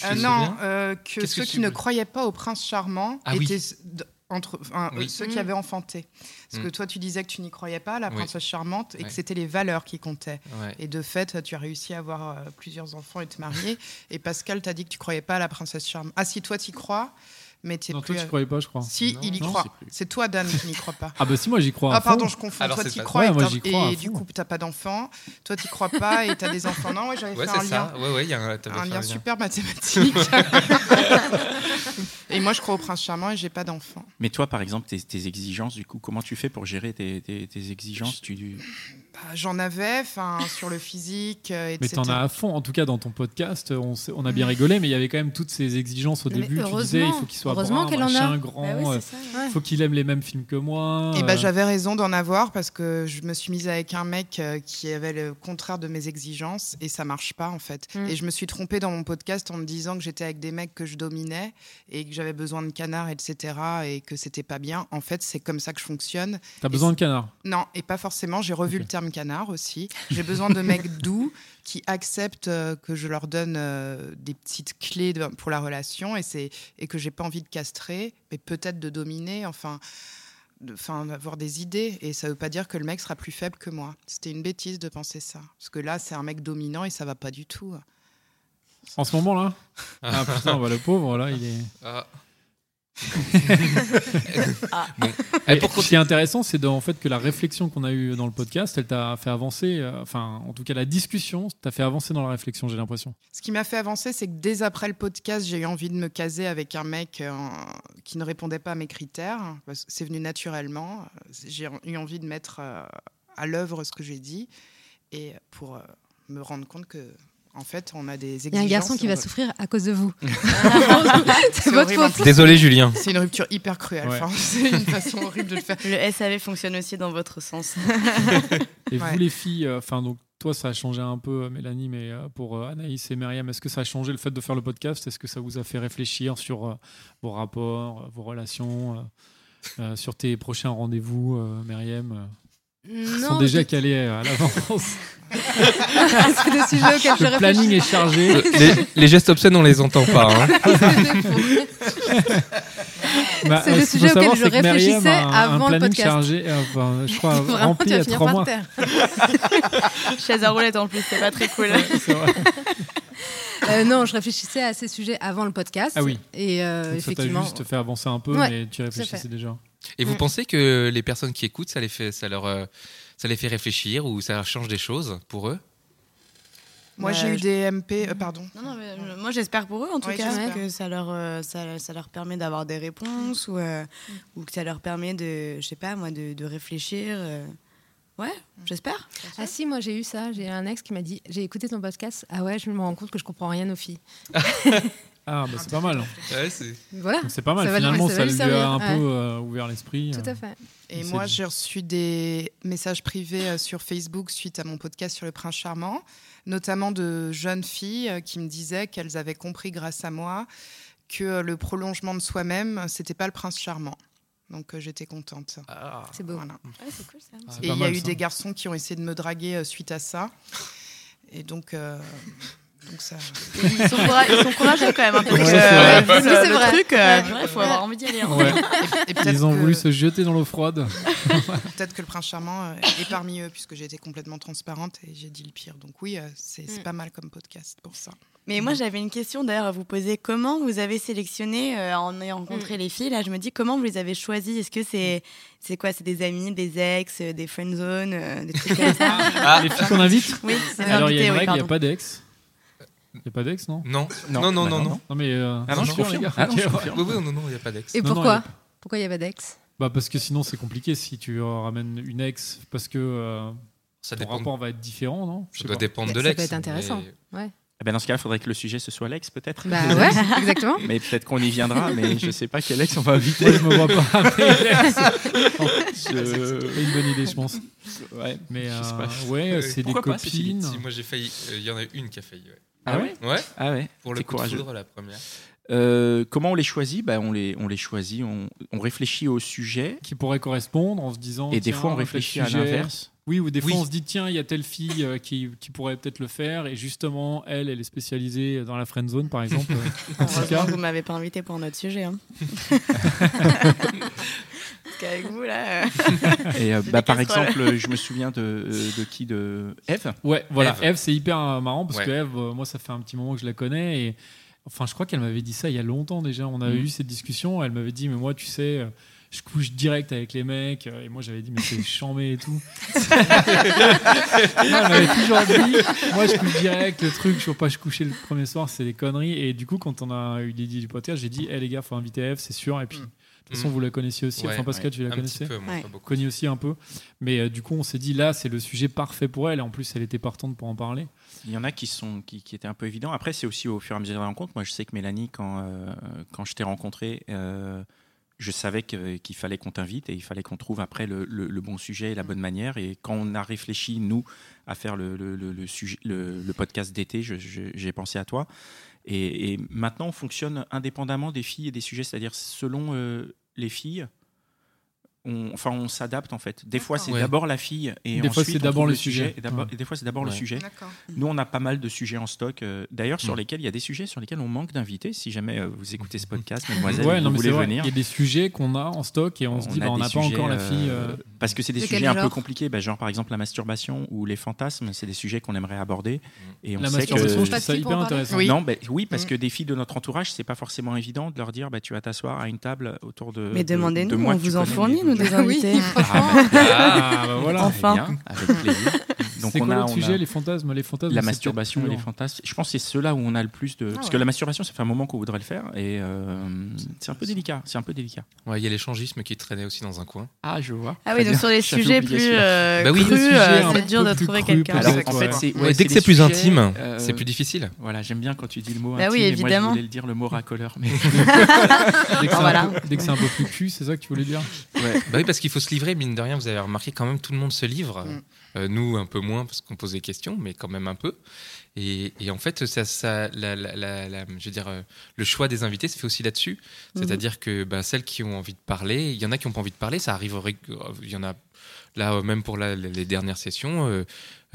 Speaker 5: Euh, non, euh, que ceux qui ne croyaient pas au prince charmant
Speaker 2: Ah
Speaker 5: étaient entre, enfin,
Speaker 2: Oui.
Speaker 5: ceux
Speaker 4: Mm.
Speaker 5: qui avaient enfanté. Parce que
Speaker 2: Mm.
Speaker 5: toi, tu disais que tu n'y croyais pas, la
Speaker 2: Oui.
Speaker 5: princesse charmante, et
Speaker 2: Ouais.
Speaker 5: que c'était les valeurs qui comptaient.
Speaker 2: ouais.
Speaker 5: Et de fait, tu as réussi à avoir euh, plusieurs enfants et te marier. et Pascal t'a dit que tu croyais pas à la princesse charmante. Ah, si toi, tu y crois, mais tu
Speaker 3: Non,
Speaker 5: plus.
Speaker 3: toi, tu
Speaker 5: euh,
Speaker 3: croyais pas, je crois.
Speaker 5: Si,
Speaker 2: Non,
Speaker 5: il y
Speaker 3: non,
Speaker 5: croit.
Speaker 1: c'est
Speaker 5: toi, Dan, qui n'y crois pas.
Speaker 3: Ah bah si, moi j'y crois.
Speaker 5: Ah pardon, je confonds.
Speaker 2: Alors,
Speaker 5: toi, tu
Speaker 2: pas-
Speaker 5: crois
Speaker 3: Ouais,
Speaker 5: et,
Speaker 3: moi, j'y crois
Speaker 5: et du coup, t'as pas d'enfants. Toi, tu crois pas et t'as des enfants. Non, ouais, j'avais
Speaker 2: Ouais,
Speaker 5: fait un
Speaker 2: c'est
Speaker 5: lien.
Speaker 2: ça. Ouais, ouais, il y a un,
Speaker 5: lien
Speaker 2: un
Speaker 5: super mathématique. et moi, je crois au prince charmant et j'ai pas d'enfants.
Speaker 1: Mais toi, par exemple, tes, tes exigences, du coup, comment tu fais pour gérer tes, tes- tes exigences? Tu...
Speaker 5: Bah, J'en avais, enfin, sur le physique, euh,
Speaker 3: Mais
Speaker 5: etc.
Speaker 3: t'en as à fond, en tout cas dans ton podcast, on, s'est- on a bien rigolé, mais il y avait quand même toutes ces exigences au
Speaker 4: Mais
Speaker 3: début. Tu disais, il
Speaker 4: heureusement,
Speaker 3: faut qu'il soit brun,
Speaker 4: qu'elle en a.
Speaker 3: machin, grand,
Speaker 6: Bah oui,
Speaker 3: euh,
Speaker 6: ça.
Speaker 4: Ouais.
Speaker 3: faut qu'il aime les mêmes films que moi.
Speaker 5: Et bah,
Speaker 3: euh,
Speaker 5: j'avais raison d'en avoir parce que je me suis mise avec un mec euh, qui avait le contraire de mes exigences et ça marche pas en fait.
Speaker 4: Mm.
Speaker 5: Et je me suis trompée dans mon podcast en me disant que j'étais avec des mecs que je dominais et que j'avais besoin de canards, etc. et que c'était pas bien. En fait, c'est comme ça que je fonctionne.
Speaker 3: T'as besoin de canard.
Speaker 5: Non, et pas forcément. J'ai revu le terme canard aussi. J'ai besoin de mecs doux qui acceptent euh, que je leur donne euh, des petites clés de- pour la relation et, c'est, et que j'ai pas envie de castrer, mais peut-être de dominer, enfin, de- enfin, d'avoir des idées. Et ça veut pas dire que le mec sera plus faible que moi. C'était une bêtise de penser ça. Parce que là, c'est un mec dominant et ça va pas du tout.
Speaker 3: En ce moment là Ah putain, bah, le pauvre là, il est.
Speaker 2: Ah.
Speaker 3: Et ce qui est intéressant, c'est en fait que la réflexion qu'on a eue dans le podcast, elle t'a fait avancer. euh, enfin, en tout cas, la discussion t'a fait avancer dans la réflexion. J'ai l'impression.
Speaker 5: Ce qui m'a fait avancer, c'est que dès après le podcast, j'ai eu envie de me caser avec un mec euh, qui ne répondait pas à mes critères. C'est venu naturellement. J'ai eu envie de mettre euh, à l'œuvre ce que j'ai dit et pour euh, me rendre compte que, en fait, on a des exigences.
Speaker 4: Il y a un garçon qui va souffrir à cause de vous.
Speaker 5: C'est
Speaker 4: c'est votre
Speaker 5: horrible.
Speaker 4: faute.
Speaker 2: Désolé, Julien.
Speaker 5: C'est une rupture hyper cruelle.
Speaker 3: Ouais.
Speaker 5: Enfin, c'est une façon horrible de le faire.
Speaker 6: Le SAV fonctionne aussi dans votre sens.
Speaker 3: Et
Speaker 5: Ouais.
Speaker 3: vous les filles, euh, enfin donc toi ça a changé un peu, euh, Mélanie, mais euh, pour euh, Anaïs et Myriam, est-ce que ça a changé le fait de faire le podcast? Est-ce que ça vous a fait réfléchir sur euh, vos rapports, euh, vos relations, euh, euh, sur tes prochains rendez-vous, euh, Myriam Ils sont
Speaker 4: Non,
Speaker 3: déjà
Speaker 4: je-
Speaker 3: calés euh, à l'avance.
Speaker 4: c'est des sujets auxquels je
Speaker 3: le planning
Speaker 4: réfléchis.
Speaker 3: est chargé.
Speaker 2: les, les gestes obscènes, on les entend pas. hein.
Speaker 3: Bah,
Speaker 4: C'est
Speaker 3: faut savoir,
Speaker 4: auxquels je réfléchissais
Speaker 3: a un, un
Speaker 4: avant le
Speaker 3: planning
Speaker 4: podcast.
Speaker 3: chargé, euh, enfin, je crois,
Speaker 4: Vraiment, tu
Speaker 3: rempli
Speaker 4: vas
Speaker 3: à
Speaker 4: finir
Speaker 3: trois
Speaker 4: par
Speaker 3: mois.
Speaker 4: terre.
Speaker 6: Chaise à roulette en plus, c'est pas très cool.
Speaker 3: C'est vrai.
Speaker 4: Euh, non, je réfléchissais à ces sujets avant le podcast.
Speaker 3: Ah oui.
Speaker 4: Et euh,
Speaker 3: Donc, ça t'a
Speaker 4: effectivement.
Speaker 3: juste fait avancer un peu,
Speaker 4: Ouais,
Speaker 3: mais tu réfléchissais déjà.
Speaker 2: Et vous
Speaker 4: Mm.
Speaker 2: pensez que les personnes qui écoutent, ça les fait, ça leur, euh, ça les fait réfléchir ou ça leur change des choses pour eux?
Speaker 5: Moi,
Speaker 6: Bah,
Speaker 5: j'ai eu des MP. euh, pardon.
Speaker 6: Non, non, mais, moi j'espère pour eux en tout
Speaker 5: Ouais,
Speaker 6: cas
Speaker 5: j'espère.
Speaker 6: que ça leur, euh, ça, ça leur permet d'avoir des réponses ou, euh, ou que ça leur permet de, je sais pas moi, de, de réfléchir. euh. Ouais, j'espère.
Speaker 4: Ah si, moi j'ai eu ça. J'ai un ex qui m'a dit J'ai écouté ton podcast. Ah ouais, je me rends compte que je comprends rien aux filles.
Speaker 3: Ah, bah c'est pas mal.
Speaker 2: Ouais, c'est.
Speaker 4: Voilà.
Speaker 3: Donc, C'est pas mal.
Speaker 4: Ça
Speaker 3: Finalement,
Speaker 4: ça lui
Speaker 3: a un
Speaker 4: ouais.
Speaker 3: peu euh, ouvert l'esprit.
Speaker 4: Tout
Speaker 3: euh.
Speaker 4: à fait.
Speaker 5: Et moi, j'ai reçu des messages privés euh, sur Facebook suite à mon podcast sur le prince charmant, notamment de jeunes filles euh, qui me disaient qu'elles avaient compris grâce à moi que euh, le prolongement de soi-même, c'était pas le prince charmant. Donc euh, j'étais contente.
Speaker 4: C'est beau.
Speaker 5: Voilà.
Speaker 6: Ouais, c'est cool ça.
Speaker 3: C'est
Speaker 5: Et il y a
Speaker 3: mal,
Speaker 5: eu
Speaker 3: ça.
Speaker 5: des garçons qui ont essayé de me draguer euh, suite à ça. Et donc, euh, donc ça.
Speaker 6: Ils sont, coura- ils sont courageux quand même. Hein, parce
Speaker 3: Ouais,
Speaker 6: que,
Speaker 3: c'est
Speaker 6: euh,
Speaker 3: vrai.
Speaker 6: le,
Speaker 4: c'est
Speaker 6: le
Speaker 4: vrai.
Speaker 6: truc, euh,
Speaker 4: Ouais.
Speaker 6: il faut avoir envie d'y aller. hein.
Speaker 3: Ouais.
Speaker 5: Et
Speaker 3: Ils ont
Speaker 5: que-
Speaker 3: voulu se jeter dans l'eau froide.
Speaker 5: Peut-être que le prince charmant euh, est parmi eux, puisque j'ai été complètement transparente et j'ai dit le pire. Donc oui, euh, c'est
Speaker 4: Mm.
Speaker 5: pas mal comme podcast pour ça.
Speaker 6: Mais moi, j'avais une question d'ailleurs à vous poser. Comment vous avez sélectionné euh, en ayant rencontré les filles Là, je me dis comment vous les avez choisies? Est-ce que c'est c'est quoi? C'est des amis, des ex, des friend zones, euh, des trucs comme ça?
Speaker 3: Les filles qu'on invite?
Speaker 6: Oui, c'est
Speaker 3: Alors, il y a une règle, il n'y a pas d'ex. Il n'y a pas d'ex, non?
Speaker 2: Non.
Speaker 1: Non.
Speaker 2: Non, non,
Speaker 1: Bah
Speaker 2: non,
Speaker 1: non,
Speaker 2: non.
Speaker 1: non.
Speaker 3: Mais. euh,
Speaker 1: Ah non, je
Speaker 3: sûr,
Speaker 1: confirme.
Speaker 3: les gars.
Speaker 1: Ah non, je
Speaker 3: Ok,
Speaker 1: confirme.
Speaker 2: Oui, oui, non, non, il n'y a pas d'ex.
Speaker 4: Et
Speaker 3: Non, non,
Speaker 4: pourquoi
Speaker 3: il y a-
Speaker 4: Pourquoi avait d'ex?
Speaker 3: Bah, parce que sinon, c'est compliqué si tu euh, ramènes une ex. Parce que euh,
Speaker 2: Ça
Speaker 3: ton
Speaker 2: dépend.
Speaker 3: rapport va être différent, non?
Speaker 2: Ça doit
Speaker 3: pas.
Speaker 2: dépendre de
Speaker 4: Ça
Speaker 2: l'ex.
Speaker 4: peut être intéressant.
Speaker 2: mais-
Speaker 4: Ouais.
Speaker 1: Eh ben, dans ce cas, il faudrait que le sujet ce soit l'ex, peut-être.
Speaker 4: Bah ouais, exactement.
Speaker 1: Mais peut-être qu'on y viendra, mais je sais pas quel ex on va inviter.
Speaker 3: Je me vois pas.
Speaker 1: Je-
Speaker 3: C'est une bonne idée, je pense.
Speaker 1: Ouais.
Speaker 3: Mais
Speaker 1: Je sais
Speaker 3: euh,
Speaker 1: pas.
Speaker 3: ouais, c'est des
Speaker 1: Pourquoi pas,
Speaker 3: copines.
Speaker 2: Si, moi j'ai failli. euh, Il y en a une qui a failli. Ouais.
Speaker 1: Ah ouais
Speaker 2: Ouais,
Speaker 1: Ah ouais.
Speaker 2: pour le coup de
Speaker 1: courageux.
Speaker 2: foudre, la première.
Speaker 1: Euh, comment on les choisit? Bah, on, les, on les choisit, on, on réfléchit au sujet.
Speaker 3: qui pourraient correspondre en se disant.
Speaker 1: Et des fois, on réfléchit à l'inverse.
Speaker 3: Oui, ou des fois
Speaker 2: Oui.
Speaker 3: on se dit tiens, il y a telle fille euh, qui, qui pourrait peut-être le faire, et justement, elle, elle est spécialisée dans la friend zone, par exemple. euh, en cas.
Speaker 6: que vous m'avez pas invité pour un autre sujet. Hein. Qu'avec vous, là. euh,
Speaker 1: Et euh, bah, par exemple, je me souviens de, euh, de qui De Eve?
Speaker 3: Ouais, voilà.
Speaker 2: Eve.
Speaker 3: Eve, c'est hyper euh, marrant parce
Speaker 2: Ouais.
Speaker 3: que Eve, euh, moi, ça fait un petit moment que je la connais et enfin, je crois qu'elle m'avait dit ça il y a longtemps déjà. On avait
Speaker 1: Mhm.
Speaker 3: eu cette discussion. Elle m'avait dit, mais moi, tu sais, euh, je couche direct avec les mecs. euh, Et moi, j'avais dit, mais c'est chambé et tout. elle m'avait toujours dit, moi, je couche direct. Le truc, je ne pas je coucher le premier soir, c'est des conneries. Et du coup, quand on a eu l'idée du podcast, j'ai dit, hé les gars, faut inviter Eve, c'est sûr. Et puis, de toute façon, vous la connaissiez aussi.
Speaker 2: Ouais,
Speaker 3: enfin, Pascal, tu la
Speaker 2: Un
Speaker 3: connaissais
Speaker 2: petit peu, moi,
Speaker 6: Ouais.
Speaker 2: pas beaucoup.
Speaker 3: Aussi un peu. Mais euh, du coup, on s'est dit, là, c'est le sujet parfait pour elle. Et en plus, elle était partante pour en parler.
Speaker 1: Il y en a qui, sont, qui, qui étaient un peu évidents. Après, c'est aussi au fur et à mesure de la rencontre. Moi, je sais que Mélanie, quand, euh, quand je t'ai rencontré, euh, je savais qu'il fallait qu'on t'invite et il fallait qu'on trouve après le, le- le bon sujet et la bonne manière. Et quand on a réfléchi, nous, à faire le, le- le- le sujet, le, le podcast d'été, j'ai pensé à toi. Et, maintenant, on fonctionne indépendamment des filles et des sujets, c'est-à-dire selon euh, les filles. On, enfin, on s'adapte en fait. Des fois, c'est
Speaker 2: Ouais.
Speaker 1: d'abord la fille et
Speaker 3: Des fois,
Speaker 1: ensuite,
Speaker 3: c'est
Speaker 1: on
Speaker 3: d'abord le sujet.
Speaker 1: Et, d'abord-
Speaker 3: Ouais.
Speaker 1: et des fois, c'est d'abord le sujet.
Speaker 5: D'accord.
Speaker 1: Nous, on a pas mal de sujets en stock. euh, D'ailleurs, sur
Speaker 2: Mm.
Speaker 1: lesquels il y a des sujets sur lesquels on manque d'invités. Si jamais euh, vous écoutez ce podcast, mademoiselle,
Speaker 3: Ouais,
Speaker 1: et
Speaker 3: non,
Speaker 1: vous
Speaker 3: mais c'est
Speaker 1: voulez venir.
Speaker 3: Il y a des sujets qu'on a en stock et on, se dit, bah, on n'a pas encore la
Speaker 1: euh,
Speaker 3: fille. euh,
Speaker 1: Parce que c'est des
Speaker 4: De
Speaker 1: sujets un peu
Speaker 4: genre
Speaker 1: compliqués, bah, genre par exemple la masturbation ou les fantasmes, c'est des sujets qu'on aimerait aborder. Et on
Speaker 3: La
Speaker 1: sait
Speaker 3: masturbation,
Speaker 1: que...
Speaker 4: fille
Speaker 3: hyper intéressant.
Speaker 5: Oui.
Speaker 1: Non, bah, oui, parce
Speaker 5: Mm.
Speaker 1: que des filles de notre entourage, c'est pas forcément évident de leur dire tu vas t'asseoir à une table autour de.
Speaker 6: Mais
Speaker 1: de- de
Speaker 6: demandez-nous, on vous en fournit, nous, des invités.
Speaker 4: Oui, franchement.
Speaker 3: Ah, bah voilà.
Speaker 6: Enfin.
Speaker 1: Bien, avec plaisir. Donc
Speaker 3: C'est
Speaker 1: on
Speaker 3: quoi
Speaker 1: a, on
Speaker 3: sujet
Speaker 1: a
Speaker 3: Les fantasmes Les fantasmes
Speaker 1: la masturbation et les fantasmes. Je pense que c'est ceux-là où on a le plus de. Parce que la masturbation, ça fait un moment qu'on voudrait le faire et euh, c'est un peu délicat. C'est un peu délicat.
Speaker 2: Ouais, il y a l'échangisme qui traînait aussi dans un coin.
Speaker 1: Ah, je vois.
Speaker 6: Ah oui, donc sur les sujets plus euh,
Speaker 2: Bah oui.
Speaker 6: crus, euh, c'est dur de trouver quelqu'un.
Speaker 1: Alors, en fait, c'est
Speaker 2: Ouais,
Speaker 1: ouais,
Speaker 2: dès que c'est plus
Speaker 1: sujets,
Speaker 2: intime,
Speaker 1: euh,
Speaker 2: c'est plus difficile.
Speaker 1: Voilà, j'aime bien quand tu dis le mot
Speaker 6: Bah
Speaker 1: intime.
Speaker 6: oui,
Speaker 1: et
Speaker 6: évidemment.
Speaker 1: Moi, je voulais le dire le mot racoleur. Mais...
Speaker 3: Dès que c'est un
Speaker 6: Voilà.
Speaker 3: peu- dès que c'est un peu plus cul, c'est ça que tu voulais dire?
Speaker 1: Ouais.
Speaker 2: Bah oui, parce qu'il faut se livrer, mine de rien, vous avez remarqué quand même, tout le monde se livre.
Speaker 5: Mm.
Speaker 2: Euh, nous, un peu moins, parce qu'on pose des questions, mais quand même un peu. Et, et en fait, ça, ça, la, la- je veux dire, euh, le choix des invités se fait aussi là-dessus. C'est-à-dire que bah, celles qui ont envie de parler, il y en a qui n'ont pas envie de parler, ça arrive, il y en a là, euh, même pour la- les dernières sessions, euh,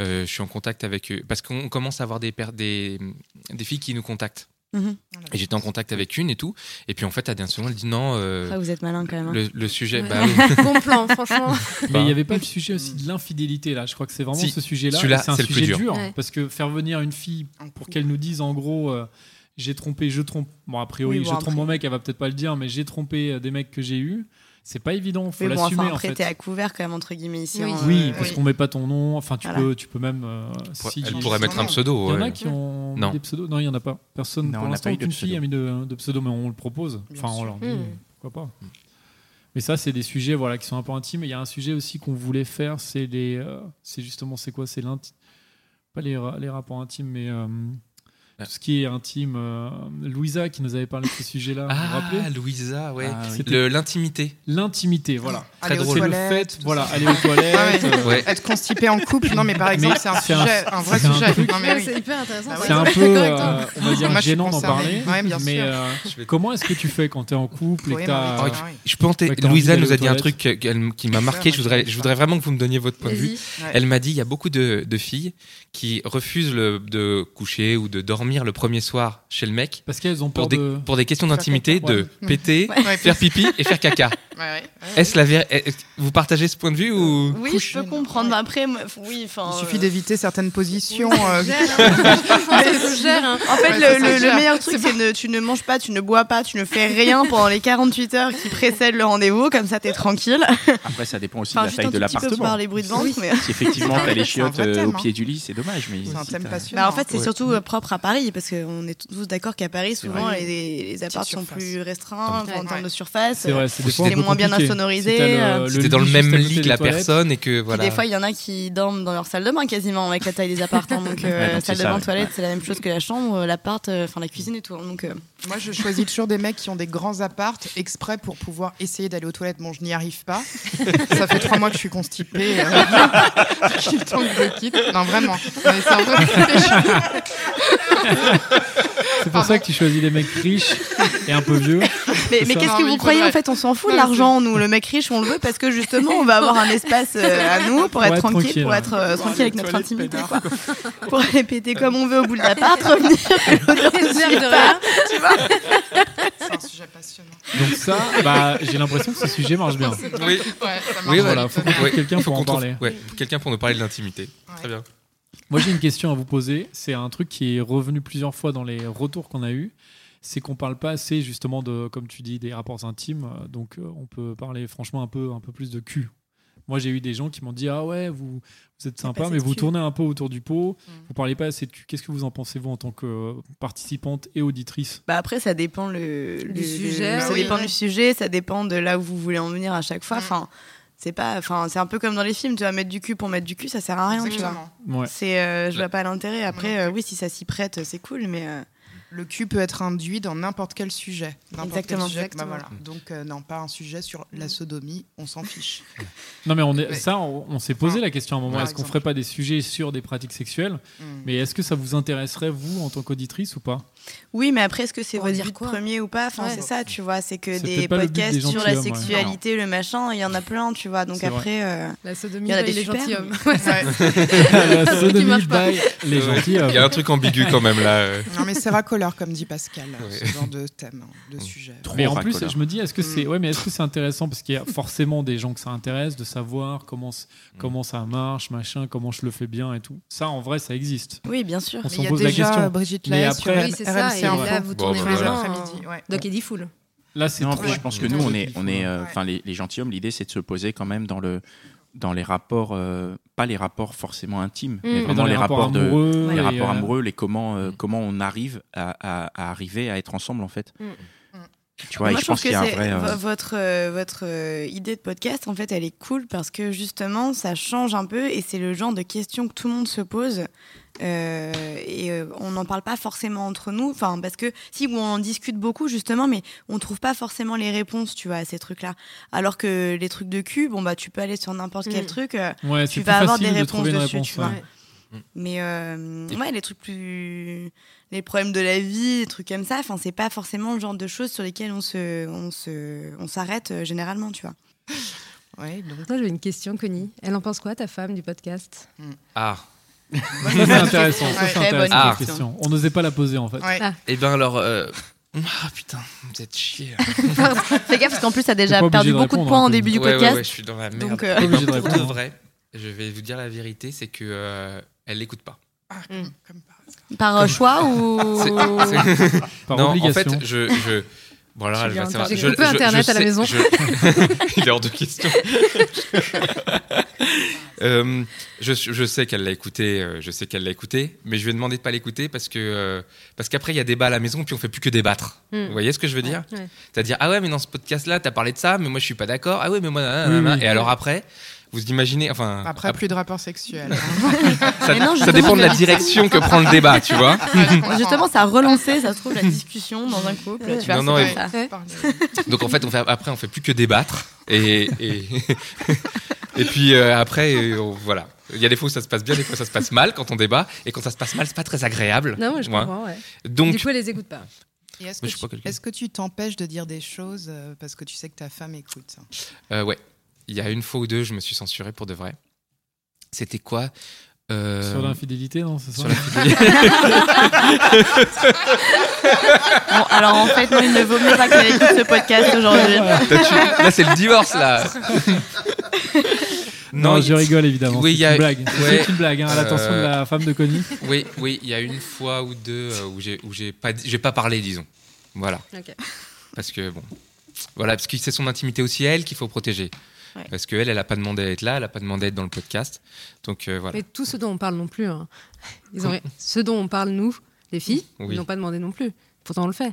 Speaker 2: euh, je suis en contact avec eux, parce qu'on commence à avoir des, des filles qui nous contactent.
Speaker 6: Mhm.
Speaker 2: Et j'étais en contact avec une et tout. Et puis en fait, à dernière seconde, elle dit non, euh,
Speaker 6: Ah, vous êtes malin quand même. hein.
Speaker 2: le, le sujet,
Speaker 4: Ouais.
Speaker 2: bah oui.
Speaker 4: Bon plan, franchement.
Speaker 3: Mais il n'y avait pas le sujet aussi de l'infidélité là. Je crois que c'est vraiment
Speaker 2: Si,
Speaker 3: ce sujet-là.
Speaker 2: celui-là,
Speaker 3: C'est un
Speaker 2: le plus
Speaker 3: sujet
Speaker 2: dur.
Speaker 3: dur
Speaker 4: Ouais.
Speaker 3: parce que faire venir une fille pour qu'elle nous dise en gros euh, j'ai trompé, je trompe. Bon a priori
Speaker 6: Oui, bon,
Speaker 3: je trompe
Speaker 6: après-
Speaker 3: mon mec, elle va peut-être pas le dire, mais j'ai trompé euh, des mecs que j'ai eu. C'est pas évident, faut
Speaker 6: Mais bon,
Speaker 3: l'assumer
Speaker 6: enfin,
Speaker 3: en
Speaker 6: après,
Speaker 3: fait.
Speaker 6: t'es à couvert quand même, entre guillemets, ici.
Speaker 4: Oui.
Speaker 6: hein,
Speaker 3: Oui,
Speaker 6: euh,
Speaker 3: parce
Speaker 5: oui.
Speaker 3: qu'on met pas ton nom. Enfin, tu
Speaker 6: Voilà.
Speaker 3: peux, tu peux même. euh,
Speaker 2: Pour-
Speaker 3: si-
Speaker 2: elle pourrait mettre un pseudo.
Speaker 3: Il y en a
Speaker 2: ouais.
Speaker 3: qui ont.
Speaker 2: Non.
Speaker 3: des pseudos. Non, il y en a pas. Personne
Speaker 1: Non, on
Speaker 3: pour l'instant, aucune fille a mis de, de pseudo, mais on le propose.
Speaker 5: Bien
Speaker 3: Enfin, on leur dit
Speaker 4: Mm.
Speaker 3: pourquoi pas. Mais ça, c'est des sujets voilà qui sont un peu intimes. Et il y a un sujet aussi qu'on voulait faire, c'est les, euh, c'est justement, c'est quoi, c'est l'inti- pas les, ra- les rapports intimes, mais euh. Tout ce qui est intime. euh, Louisa qui nous avait parlé de ce sujet-là. vous vous
Speaker 2: Ah,
Speaker 3: rappelez
Speaker 2: Louisa, ouais.
Speaker 1: Ah, oui.
Speaker 2: L'intimité.
Speaker 3: l'intimité, voilà.
Speaker 2: Très
Speaker 5: Aller aux
Speaker 2: drôle.
Speaker 3: C'est le
Speaker 5: toilettes,
Speaker 3: fait, voilà,
Speaker 5: ça.
Speaker 3: aller aux toilettes.
Speaker 5: Ah ouais.
Speaker 3: euh,
Speaker 2: Ouais.
Speaker 5: Être constipé en couple, non mais par exemple,
Speaker 3: Mais
Speaker 5: c'est un
Speaker 3: c'est un-
Speaker 5: sujet, un, vrai
Speaker 3: c'est un
Speaker 5: sujet. oui.
Speaker 4: C'est hyper intéressant.
Speaker 5: Ah.
Speaker 3: C'est un peu, euh, on va dire,
Speaker 5: Moi,
Speaker 3: gênant d'en parler.
Speaker 5: Ouais, bien
Speaker 3: mais
Speaker 5: sûr.
Speaker 3: euh, comment est-ce que tu fais quand tu es en couple et t'as-
Speaker 2: Ah,
Speaker 5: oui.
Speaker 2: Je Louisa nous a dit un truc qu'elle- qui m'a marqué. Je voudrais,
Speaker 5: je
Speaker 2: voudrais vraiment que vous me donniez votre point de vue. Elle m'a dit il y a beaucoup de, filles qui refusent de coucher ou de dormir le premier soir chez le mec
Speaker 3: Parce qu'elles ont peur
Speaker 2: pour des,
Speaker 3: de.
Speaker 2: pour des questions d'intimité, de
Speaker 3: ouais.
Speaker 2: péter,
Speaker 5: Ouais,
Speaker 2: faire pipi et faire caca.
Speaker 5: Ouais, ouais.
Speaker 2: Est-ce la Vous partagez ce point de vue ou
Speaker 6: Oui,
Speaker 5: Couche,
Speaker 6: je peux comprendre. Après, moi, oui, enfin.
Speaker 5: Il suffit
Speaker 6: euh,
Speaker 5: d'éviter certaines positions. euh,
Speaker 4: hein. Gère. hein.
Speaker 6: En fait,
Speaker 5: Ouais,
Speaker 6: le, meilleur truc, c'est ne, tu ne manges pas, tu ne bois pas, tu ne fais rien pendant les 48 heures qui précèdent le rendez-vous, comme ça t'es tranquille.
Speaker 1: Après, ça dépend aussi
Speaker 6: Enfin,
Speaker 1: de la taille de l'appartement.
Speaker 6: par les bruits de ventre, mais.
Speaker 1: Si effectivement t'as les chiottes euh, au
Speaker 5: hein.
Speaker 1: pied du lit, c'est dommage. Mais
Speaker 5: C'est un
Speaker 1: si
Speaker 5: thème
Speaker 1: t'as-
Speaker 5: passionnant.
Speaker 6: Bah, en fait, c'est
Speaker 1: Ouais.
Speaker 6: surtout euh, propre à Paris, parce qu'on est tous d'accord qu'à Paris, souvent, les, les apparts sont plus restreints
Speaker 4: Ouais.
Speaker 6: en termes de surface.
Speaker 3: C'est vrai, c'est des
Speaker 6: Moins bien insonorisé,
Speaker 3: le-
Speaker 6: euh,
Speaker 3: le
Speaker 2: c'était dans le même lit que la personne et que
Speaker 6: Puis
Speaker 2: voilà.
Speaker 6: des fois, il y en a qui dorment dans leur salle de bain quasiment avec la taille des appartements. Donc, euh,
Speaker 1: Ouais, donc
Speaker 6: salle de
Speaker 1: ça,
Speaker 6: bain,
Speaker 1: ouais.
Speaker 6: toilette, c'est la même chose que la chambre, euh, l'appart, euh, enfin la cuisine et tout. Donc, euh,
Speaker 5: Moi, je choisis toujours des mecs qui ont des grands appartes exprès pour pouvoir essayer d'aller aux toilettes. Bon, je n'y arrive pas. Ça fait trois mois que je suis constipée. Euh... Qu'il temps que je le quitte. Non, vraiment. C'est un vrai
Speaker 3: C'est pour ça que tu choisis des mecs riches et un peu vieux.
Speaker 6: Mais, qu'est-ce que vous croyez En fait, on s'en fout de
Speaker 5: mais
Speaker 6: l'argent, nous. Le mec riche, on le veut parce que justement, on va avoir un espace euh, à nous pour être
Speaker 3: être
Speaker 6: tranquille,
Speaker 3: tranquille,
Speaker 6: pour être euh, tranquille avec notre intimité. Quoi. pour aller péter comme on veut au bout de l'appart, revenir.
Speaker 5: C'est un suger passionnant.
Speaker 3: Donc ça, bah, j'ai l'impression que ce sujet marche bien.
Speaker 2: Oui,
Speaker 5: Ouais, ça marche.
Speaker 2: oui,
Speaker 3: Voilà, faut qu'on trouve
Speaker 2: Ouais,
Speaker 3: quelqu'un pour en parler.
Speaker 2: quelqu'un pour nous parler de l'intimité. Très bien.
Speaker 3: Moi, j'ai une question à vous poser. C'est un truc qui est revenu plusieurs fois dans les retours qu'on a eus. C'est qu'on parle pas assez justement de, comme tu dis, des rapports intimes. Donc, euh, on peut parler franchement un peu, un peu plus de cul. Moi, j'ai eu des gens qui m'ont dit ah ouais, vous, vous êtes sympa, mais vous
Speaker 6: cul.
Speaker 3: tournez un peu autour du pot.
Speaker 5: Mm.
Speaker 3: Vous parlez pas assez de cul. Qu'est-ce que vous en pensez vous en tant que euh, participante et auditrice?
Speaker 6: Bah après, ça dépend le,
Speaker 4: Du
Speaker 6: le-
Speaker 4: sujet,
Speaker 6: le- ça
Speaker 5: oui.
Speaker 6: dépend du sujet, ça dépend de là où vous voulez en venir à chaque fois.
Speaker 5: Mm.
Speaker 6: Enfin, c'est pas, enfin, c'est un peu comme dans les films. Tu vas mettre du cul pour mettre du cul, ça sert à rien, tu vois.
Speaker 5: Exactement.
Speaker 3: Ouais.
Speaker 6: C'est, euh, je vois pas l'intérêt. Après, euh, oui, si ça s'y prête, c'est cool, mais. euh,
Speaker 5: Le cul peut être induit dans n'importe quel sujet. N'importe quel
Speaker 6: Exactement.
Speaker 5: sujet. Bah, voilà. Donc, euh, non, pas un sujet sur la sodomie, on s'en fiche.
Speaker 3: Non, mais on est,
Speaker 5: Mais-
Speaker 3: ça, on, on s'est posé la question à un moment. Est-ce qu'on ferait pas des sujets sur des pratiques sexuelles?
Speaker 5: Mm.
Speaker 3: Mais est-ce que ça vous intéresserait, vous, en tant qu'auditrice ou pas?
Speaker 6: Oui, mais après, est-ce que c'est votre
Speaker 4: dire
Speaker 6: but
Speaker 4: quoi
Speaker 6: premier ou pas? Enfin,
Speaker 4: Ouais.
Speaker 6: c'est ça, tu vois. C'est que des podcasts
Speaker 3: des
Speaker 6: sur la
Speaker 3: ouais.
Speaker 6: sexualité, le machin, il y en a plein, tu vois. Donc après, euh,
Speaker 4: La sodomie,
Speaker 6: Il y en a des
Speaker 4: les gentilshommes.
Speaker 3: La sodomie by les.
Speaker 2: Il y a un truc ambigu quand même là. euh.
Speaker 5: Non, mais c'est racoleur, comme dit Pascal,
Speaker 2: Ouais.
Speaker 5: ce genre de thème, de
Speaker 2: Mm.
Speaker 5: sujet.
Speaker 3: Mais en
Speaker 1: racoleur.
Speaker 3: plus, je me dis, est-ce que c'est,
Speaker 5: Mm.
Speaker 3: ouais, mais est-ce que c'est intéressant parce qu'il y a forcément des gens que ça intéresse de savoir comment c- comment ça marche, machin, comment je le fais bien et tout. Ça, en vrai, ça existe.
Speaker 6: oui, bien sûr.
Speaker 3: On s'en
Speaker 5: il y a
Speaker 3: pose la question.
Speaker 5: Brigitte
Speaker 3: Mais après-
Speaker 4: ça. Et
Speaker 5: Info.
Speaker 4: là, vous tournez
Speaker 2: bah,
Speaker 5: les
Speaker 4: vraiment.
Speaker 5: Ouais.
Speaker 4: Doc Eddie Full.
Speaker 3: Là, c'est
Speaker 1: Non,
Speaker 3: trop.
Speaker 1: après, je pense que nous, on est, on est, euh,
Speaker 5: Ouais.
Speaker 1: enfin, les, les gentilshommes, l'idée, c'est de se poser quand même dans le, dans les rapports, euh, pas les rapports forcément intimes, mais
Speaker 4: Mm.
Speaker 3: Mais
Speaker 1: vraiment
Speaker 3: dans
Speaker 1: les rapports de,
Speaker 3: amoureux,
Speaker 1: les
Speaker 3: et,
Speaker 1: rapports
Speaker 3: euh,
Speaker 1: amoureux, les comment, euh,
Speaker 2: Mm.
Speaker 1: comment on arrive à, à- à arriver à être ensemble en fait.
Speaker 4: Mm.
Speaker 1: Tu vois, et
Speaker 6: Moi,
Speaker 1: je pense y a un
Speaker 6: c'est
Speaker 1: vrai. euh,
Speaker 6: vo- votre euh, votre euh, idée de podcast, en fait, elle est cool parce que justement, ça change un peu et c'est le genre de questions que tout le monde se pose. Euh, et euh, on n'en parle pas forcément entre nous, enfin parce que si on en discute beaucoup justement, mais on trouve pas forcément les réponses, tu vois, à ces trucs-là. Alors que les trucs de cul, bon bah tu peux aller sur n'importe quel
Speaker 4: Mm.
Speaker 6: truc,
Speaker 3: Ouais,
Speaker 6: tu vas avoir des réponses dessus,
Speaker 3: réponse.
Speaker 6: tu vois.
Speaker 3: ouais.
Speaker 4: Ouais.
Speaker 6: mais euh, ouais, les trucs plus, les problèmes de la vie, les trucs comme ça, enfin c'est pas forcément le genre de choses sur lesquelles on se, on se, on s'arrête euh, généralement, tu vois.
Speaker 5: Ouais, donc,
Speaker 4: Moi, j'avais une question, Connie. Elle en pense quoi, ta femme, du podcast?
Speaker 2: Ah.
Speaker 3: Ça, c'est intéressant. Ça,
Speaker 5: Ouais.
Speaker 3: c'est intéressant
Speaker 6: question.
Speaker 3: On n'osait pas la poser en fait.
Speaker 5: ouais.
Speaker 2: Et ben alors. euh, Ah putain, vous êtes chier.
Speaker 6: Fais gaffe parce qu'en plus t'as
Speaker 3: T'es
Speaker 6: déjà perdu
Speaker 3: de
Speaker 6: beaucoup de points
Speaker 3: hein,
Speaker 6: en début du
Speaker 2: ouais, ouais,
Speaker 6: podcast.
Speaker 2: ouais, je suis dans la merde.
Speaker 6: Donc, euh,
Speaker 2: Eh
Speaker 3: de
Speaker 2: pour de
Speaker 3: répondre.
Speaker 2: vrai, je vais vous dire la vérité, c'est que euh, elle l'écoute pas.
Speaker 5: Ah,
Speaker 4: Mm.
Speaker 5: comme, comme par.
Speaker 6: Par euh, choix ou
Speaker 2: C'est- c'est-
Speaker 3: Par
Speaker 2: non,
Speaker 3: obligation.
Speaker 2: en fait, je. je... Bon, alors,
Speaker 6: Je
Speaker 2: Je-
Speaker 4: coupé
Speaker 2: je-
Speaker 4: Internet
Speaker 2: je
Speaker 4: à la
Speaker 2: sais-
Speaker 4: maison.
Speaker 2: je- Il est hors de question. Euh, je, je sais qu'elle l'a écouté, euh, je sais qu'elle l'a écouté, mais je lui ai demandé de pas l'écouter parce que euh, parce qu'après il y a débat à la maison puis on fait plus que débattre.
Speaker 4: Mm.
Speaker 2: Vous voyez ce que je veux dire?
Speaker 4: Ouais.
Speaker 2: C'est-à-dire ah ouais mais dans ce podcast là t'as parlé de ça mais moi je suis pas d'accord ah ouais mais moi nanana,
Speaker 3: Oui, oui.
Speaker 2: et alors après? Vous imaginez enfin
Speaker 5: Après, plus de rapports sexuels.
Speaker 2: ça,
Speaker 6: non,
Speaker 2: ça dépend de la direction que prend le débat tu vois
Speaker 6: Justement, ça a relancé, ça se trouve, la discussion dans un couple. Tu vois,
Speaker 2: Non, non, et-
Speaker 6: ça.
Speaker 2: donc en fait on fait après on fait plus que débattre et et, et puis euh, après euh, on- voilà il y a des fois où ça se passe bien des fois ça se passe mal quand on débat et quand ça se passe mal c'est pas très agréable
Speaker 4: Non, moi, je
Speaker 2: Ouais.
Speaker 4: comprends, ouais.
Speaker 2: donc
Speaker 4: Du coup, elle les écoute pas.
Speaker 5: Que, tu, est-ce que tu t'empêches de dire des choses euh, parce que tu sais que ta femme écoute?
Speaker 2: Euh, ouais. Il y a une fois ou deux, je me suis censuré pour de vrai. C'était quoi Euh,
Speaker 3: Sur l'infidélité, non ça
Speaker 2: sur la fidélité.
Speaker 6: Bon, alors en fait, moi, il ne vaut mieux pas qu'elle écoute ce podcast aujourd'hui.
Speaker 2: Là, tu- là, c'est le divorce, là.
Speaker 3: Non, je rigole évidemment.
Speaker 2: Oui,
Speaker 3: c'est
Speaker 2: il y a-
Speaker 3: une blague.
Speaker 2: ouais.
Speaker 3: C'est une blague, hein, à l'attention de
Speaker 2: Euh,
Speaker 3: la femme de Connie.
Speaker 2: Oui, oui, il y a une fois ou deux euh, où j'ai où j'ai pas dit- j'ai pas parlé, disons. Voilà,
Speaker 4: Ok.
Speaker 2: parce que bon, voilà, parce que c'est son intimité aussi elle qu'il faut protéger.
Speaker 6: Ouais.
Speaker 2: Parce qu'elle, elle a pas demandé à être là, elle a pas demandé à être dans le podcast. Donc euh, voilà.
Speaker 4: Mais tout ce dont on parle non plus. hein. Ils ont... Ce dont on parle, nous, les filles,
Speaker 2: Oui.
Speaker 4: ils n'ont pas demandé non plus. Pourtant, on le fait.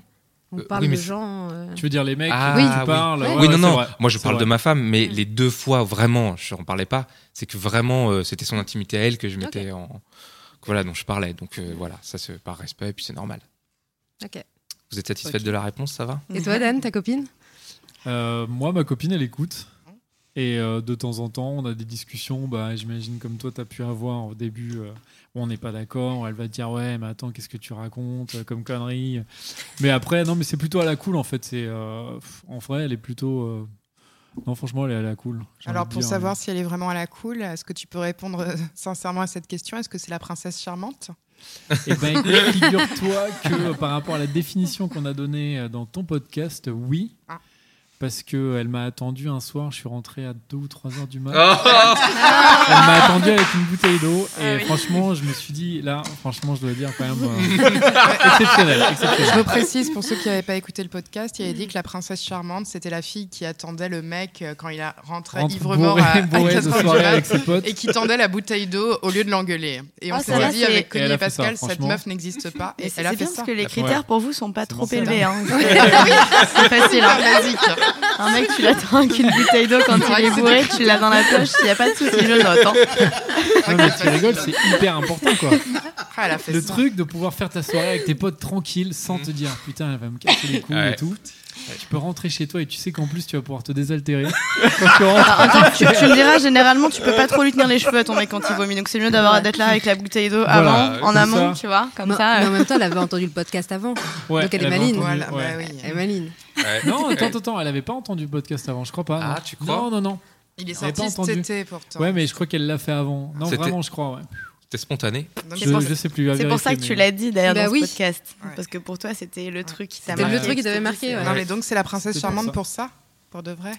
Speaker 4: On
Speaker 2: Euh,
Speaker 4: parle
Speaker 2: oui, mais
Speaker 4: de gens. euh,
Speaker 3: Tu veux dire les mecs
Speaker 2: Ah,
Speaker 3: qui
Speaker 2: oui.
Speaker 3: tu parles
Speaker 4: Ouais.
Speaker 3: ouais,
Speaker 2: oui,
Speaker 3: ouais,
Speaker 2: non, non.
Speaker 3: vrai.
Speaker 2: Moi, je parle
Speaker 3: vrai.
Speaker 2: de ma femme, mais les deux fois vraiment, je n'en parlais pas. C'est que vraiment, euh, c'était son intimité à elle que je mettais en. Voilà, dont je parlais. Donc euh, voilà, ça c'est par respect, et puis c'est normal.
Speaker 4: Ok.
Speaker 2: Vous êtes satisfaite de la réponse, ça va?
Speaker 4: Et toi, Dan, ta copine?
Speaker 3: Euh, moi, ma copine, elle écoute. Et euh, de temps en temps, on a des discussions, bah, j'imagine comme toi, tu as pu avoir au début, euh, où on n'est pas d'accord, elle va te dire ouais, mais attends, qu'est-ce que tu racontes euh, comme connerie. Mais après, non, mais c'est plutôt à la cool en fait. C'est euh, En vrai, elle est plutôt. Non, franchement, elle est à la cool.
Speaker 5: Alors pour
Speaker 3: dire.
Speaker 5: savoir si elle est vraiment à la cool, est-ce que tu peux répondre sincèrement à cette question? Est-ce que c'est la princesse charmante?
Speaker 3: Eh ben, figure-toi que par rapport à la définition qu'on a donnée dans ton podcast, oui.
Speaker 5: Ah.
Speaker 3: Parce qu'elle m'a attendu un soir, je suis rentré à 2 ou 3 heures du mat.
Speaker 2: Oh
Speaker 3: Elle m'a attendu avec une bouteille d'eau et
Speaker 6: Ah oui.
Speaker 3: franchement, je me suis dit, là, franchement, je dois dire quand même euh, exceptionnel. exceptionnel.
Speaker 5: Je reprécise pour ceux qui n'avaient pas écouté le podcast, il avait dit que la princesse charmante, c'était la fille qui attendait le mec euh, quand il a rentré
Speaker 3: Rentre
Speaker 5: ivre-mort
Speaker 3: bourré-
Speaker 5: à, à
Speaker 3: bourré
Speaker 5: 4
Speaker 3: de
Speaker 5: heures du
Speaker 3: soirée
Speaker 5: mat
Speaker 3: avec ses potes.
Speaker 5: et qui tendait la bouteille d'eau au lieu de l'engueuler. Et on
Speaker 6: Ah,
Speaker 5: s'est dit avec Connie et,
Speaker 3: ça,
Speaker 5: Pascal, cette meuf n'existe pas. Et
Speaker 6: Et
Speaker 5: elle a
Speaker 6: c'est
Speaker 5: fait
Speaker 6: bien
Speaker 5: ça.
Speaker 6: parce que les critères pour vous sont pas trop élevés. Hein.
Speaker 5: c'est facile, hein, basique.
Speaker 6: Un mec, tu l'attends avec une bouteille d'eau quand il est bourré, tu l'as dans la poche, il n'y a pas de souci, je note. hein.
Speaker 3: Non, mais tu rigoles, c'est hyper important quoi.
Speaker 5: Ah, elle a fait
Speaker 3: Le
Speaker 5: ça.
Speaker 3: truc de pouvoir faire ta soirée avec tes potes tranquille sans te dire putain, elle va me casser les couilles
Speaker 2: Ouais.
Speaker 3: et tout. Tu peux rentrer chez toi et tu sais qu'en plus tu vas pouvoir te désaltérer. Quand tu rentres.
Speaker 6: Attends, tu, tu me diras, généralement, tu peux pas trop lui tenir les cheveux à ton mec quand il vomit, donc c'est mieux d'avoir d'être là avec la bouteille d'eau
Speaker 3: Voilà,
Speaker 6: avant, en
Speaker 3: comme
Speaker 6: amont,
Speaker 3: ça.
Speaker 6: tu vois, comme
Speaker 4: Mais-
Speaker 6: ça.
Speaker 4: mais
Speaker 6: euh.
Speaker 4: en même temps, elle avait entendu le podcast avant.
Speaker 3: Ouais,
Speaker 4: Donc elle est
Speaker 3: avait
Speaker 4: maline.
Speaker 3: entendu,
Speaker 5: Voilà,
Speaker 3: ouais.
Speaker 5: bah oui.
Speaker 4: Elle est maline.
Speaker 2: Ouais.
Speaker 3: Non, attends, attends, attends, elle avait pas entendu le podcast avant, je crois pas.
Speaker 2: Ah,
Speaker 3: non.
Speaker 2: tu crois?
Speaker 3: Non, non, non.
Speaker 5: Il est sorti
Speaker 3: entendu.
Speaker 5: cet été pourtant.
Speaker 3: Ouais, mais je crois qu'elle l'a fait avant. Non,
Speaker 2: C'était-
Speaker 3: vraiment, je crois, ouais.
Speaker 2: C'était spontané.
Speaker 3: Je,
Speaker 6: pour-
Speaker 3: je sais plus.
Speaker 6: C'est pour ça que tu l'as dit d'ailleurs
Speaker 4: Bah
Speaker 6: dans
Speaker 4: oui.
Speaker 6: ce podcast.
Speaker 5: Ouais.
Speaker 6: Parce que pour toi, c'était le truc qui t'a
Speaker 4: C'était le
Speaker 6: marqué.
Speaker 4: truc qui t'avait marqué, ouais.
Speaker 5: Non, mais donc c'est la princesse charmante pour ça Pour de vrai?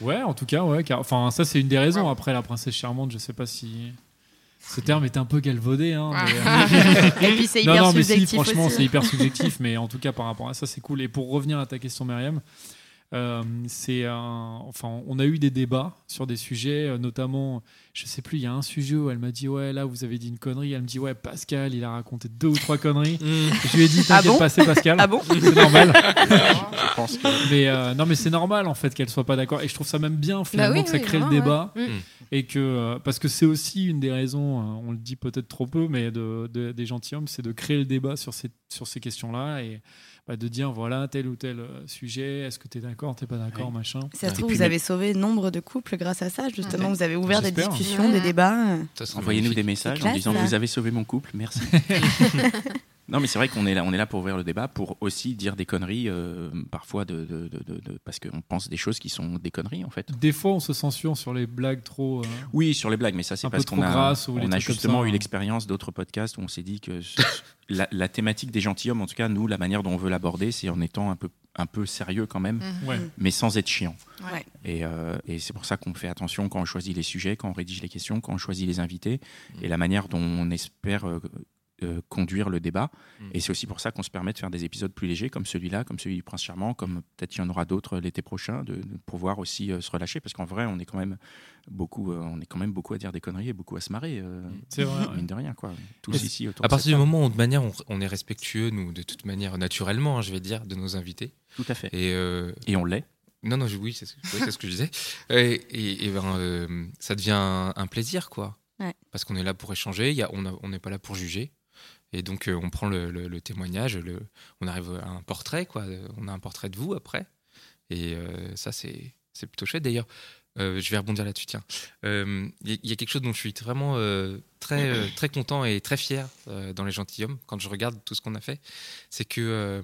Speaker 3: Ouais, en tout cas, ouais. car- Enfin, ça, c'est une des raisons. Après, la princesse charmante, je sais pas si. Ce terme est un peu galvaudé. Hein, mais-
Speaker 6: Et puis c'est
Speaker 3: non,
Speaker 6: hyper
Speaker 3: non, mais si, franchement, c'est hyper subjectif. mais en tout cas, par rapport à ça, c'est cool. Et pour revenir à ta question, Myriam, euh, c'est un- enfin, on a eu des débats sur des sujets, euh, notamment, je sais plus, il y a un sujet où elle m'a dit ouais, là, vous avez dit une connerie. Elle me dit ouais, Pascal, il a raconté deux ou trois conneries. Je lui ai dit
Speaker 6: Ah bon
Speaker 3: pas, c'est Pascal.
Speaker 6: Ah bon
Speaker 3: C'est normal.
Speaker 1: Je pense que
Speaker 3: Mais euh, non, mais c'est normal en fait qu'elle soit pas d'accord. Et je trouve ça même bien finalement
Speaker 4: oui,
Speaker 3: que ça
Speaker 4: oui,
Speaker 3: crée le débat
Speaker 4: ouais.
Speaker 2: Mm.
Speaker 3: et que euh, parce que c'est aussi une des raisons, on le dit peut-être trop peu, mais de, de- des gentilshommes, c'est de créer le débat sur ces sur ces questions-là et bah, de dire voilà tel ou tel euh, sujet. Est-ce que tu es d'accord, t'es pas d'accord, machin.
Speaker 6: Ça se trouve, vous
Speaker 1: même-
Speaker 6: avez sauvé nombre de couples grâce à ça, justement.
Speaker 5: Ouais.
Speaker 6: Vous avez ouvert des discussions,
Speaker 4: Ouais.
Speaker 6: des débats.
Speaker 1: Envoyez-nous des messages en disant
Speaker 6: là.
Speaker 1: vous avez sauvé mon couple, merci. non, mais c'est vrai qu'on est là, on est là pour ouvrir le débat, pour aussi dire des conneries, euh, parfois de, de- de- de- de- parce qu'on pense des choses qui sont des conneries en fait.
Speaker 3: Des fois, on se censure sur les blagues trop. euh,
Speaker 1: Oui, sur les blagues, mais ça c'est parce qu'on a, on a justement
Speaker 3: ça,
Speaker 1: eu
Speaker 3: hein.
Speaker 1: l'expérience d'autres podcasts où on s'est dit que la, la thématique des gentilshommes, en tout cas nous, la manière dont on veut l'aborder, c'est en étant un peu, un peu sérieux quand même,
Speaker 3: ouais.
Speaker 1: mais sans être chiant.
Speaker 6: Ouais.
Speaker 1: Et, euh, et c'est pour ça qu'on fait attention quand on choisit les sujets, quand on rédige les questions, quand on choisit les invités, et la manière dont on espère euh, conduire le débat.
Speaker 2: Mm.
Speaker 1: Et c'est aussi pour ça qu'on se permet de faire des épisodes plus légers, comme celui-là, comme celui du Prince Charmant, comme peut-être il y en aura d'autres l'été prochain, de, de pouvoir aussi euh, se relâcher, parce qu'en vrai, on est quand même beaucoup, euh, on est quand même beaucoup à dire des conneries et beaucoup à se marrer, euh,
Speaker 3: C'est vrai. ouais.
Speaker 1: mine de rien, quoi. Tous
Speaker 3: Et
Speaker 1: ici autour
Speaker 2: À partir du
Speaker 1: table.
Speaker 2: moment où, de manière, on, on est respectueux, nous, de toute manière, naturellement, hein, je vais dire, de nos invités.
Speaker 1: Tout à fait.
Speaker 2: Et euh,
Speaker 1: Et on l'est.
Speaker 2: non, non, je- oui, c'est ce, oui, c'est ce que je disais. Et, et- et ben, euh, ça devient un, un plaisir, quoi.
Speaker 6: Ouais.
Speaker 2: Parce qu'on est là pour échanger, il y a- on a- on n'est pas là pour juger. Et donc, euh, on prend le, témoignage, on arrive à un portrait, quoi. On a un portrait de vous après. Et euh, ça, c'est plutôt chouette. D'ailleurs, euh, je vais rebondir là-dessus, tiens. Il y, a- quelque chose dont je suis vraiment très, très content et très fier dans Les Gentilhommes, quand je regarde tout ce qu'on a fait. C'est que.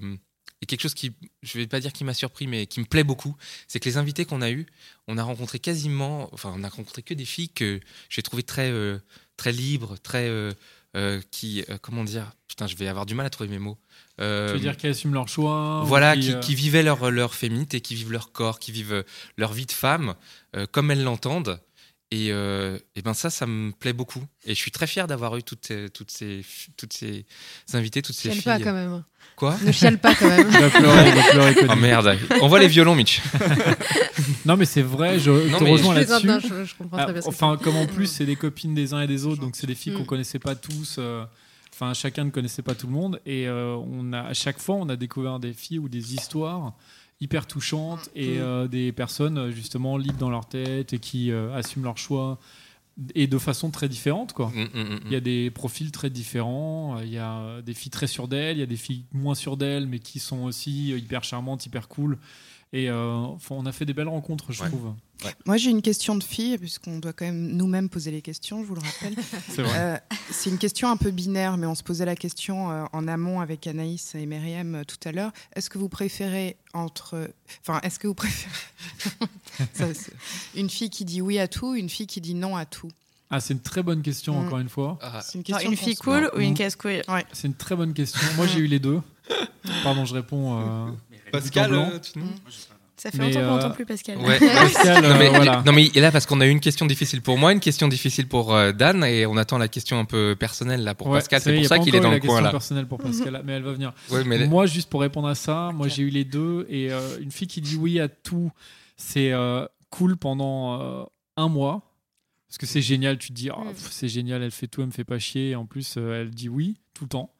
Speaker 2: a quelque chose qui, je vais pas dire qui m'a surpris, mais qui me plaît beaucoup, c'est que les invités qu'on a eus, on a rencontré quasiment, enfin, on a rencontré que des filles que j'ai trouvées très, très libres, très, euh, euh, qui, euh, comment dire, putain, je vais avoir du mal à trouver mes mots. Euh,
Speaker 3: Tu veux dire qu'ils assument leur choix
Speaker 2: voilà,
Speaker 3: qui,
Speaker 2: qui,
Speaker 3: euh,
Speaker 2: qui vivaient leur, leur féminité, qui vivent leur corps, qui vivent euh, leur vie de femme euh, comme elles l'entendent. Et, euh, et ben ça, ça me plaît beaucoup. Et je suis très fier d'avoir eu toutes, ces- toutes, ces, toutes ces invités, toutes ces
Speaker 4: Chiale
Speaker 2: filles.
Speaker 4: pas quand même.
Speaker 2: Quoi
Speaker 4: Ne chiale pas quand même.
Speaker 3: Va pleurer, va pleurer.
Speaker 2: Oh merde, on voit les violons, Mitch.
Speaker 3: Non, mais c'est vrai, je
Speaker 2: Non,
Speaker 3: te rejoins là-dessus.
Speaker 4: je, je comprends
Speaker 3: Ah,
Speaker 4: très bien.
Speaker 3: enfin, comme en plus, c'est des copines des uns et des autres, donc c'est des filles qu'on
Speaker 4: Mm.
Speaker 3: connaissait pas tous. euh, Enfin, chacun ne connaissait pas tout le monde. Et euh, on a, à chaque fois, on a découvert des filles ou des histoires hyper touchantes et
Speaker 4: Mm.
Speaker 3: euh, des personnes, euh, justement, libres dans leur tête et qui euh, assument leur choix et de façon très différente, quoi.
Speaker 2: Mm, mm, mm,
Speaker 3: Il y a des profils très différents. Il y a des filles très sûres d'elles, il y a des filles moins sûres d'elles, mais qui sont aussi hyper charmantes, hyper cool. Et euh, on a fait des belles rencontres, je
Speaker 2: Ouais.
Speaker 3: trouve.
Speaker 5: Moi, j'ai une question de fille, puisqu'on doit quand même nous-mêmes poser les questions, je vous le rappelle.
Speaker 3: C'est vrai.
Speaker 5: Euh, c'est une question un peu binaire, mais on se posait la question euh, en amont avec Anaïs et Myriam euh, tout à l'heure. Est-ce que vous préférez entre. Enfin, est-ce que vous préférez. Ça, une fille qui dit oui à tout, une fille qui dit non à tout
Speaker 3: Ah, c'est une très bonne question,
Speaker 5: Mm.
Speaker 3: encore une fois.
Speaker 2: Ah,
Speaker 5: C'est une question
Speaker 6: une fille cool ou une
Speaker 3: Non.
Speaker 6: casse-couille
Speaker 3: C'est une très bonne question. Moi, j'ai eu les deux. Pardon, je réponds.
Speaker 2: Pascal, euh, tu nous-
Speaker 6: Ça fait
Speaker 3: Mais,
Speaker 6: longtemps qu'on
Speaker 3: euh,
Speaker 6: n'entend plus Pascal.
Speaker 2: Ouais.
Speaker 3: Pascal,
Speaker 2: non, mais,
Speaker 3: euh, voilà.
Speaker 2: non, mais il est là parce qu'on a eu une question difficile pour moi, une question difficile pour euh, Dan, et on attend la question un peu personnelle là pour
Speaker 3: Ouais,
Speaker 2: Pascal. C'est pour ça qu'il est dans le
Speaker 3: la
Speaker 2: coin
Speaker 3: question
Speaker 2: là.
Speaker 3: personnelle pour Pascal, mais elle va venir.
Speaker 2: Ouais, mais
Speaker 3: Moi, juste pour répondre à ça, moi j'ai eu les deux et euh, une fille qui dit oui à tout, c'est euh, cool pendant euh, un mois parce que c'est génial. Tu te dis, Ah,
Speaker 4: Mm.
Speaker 3: c'est génial, elle fait tout, elle me fait pas chier. Et en plus, euh, elle dit oui tout le temps.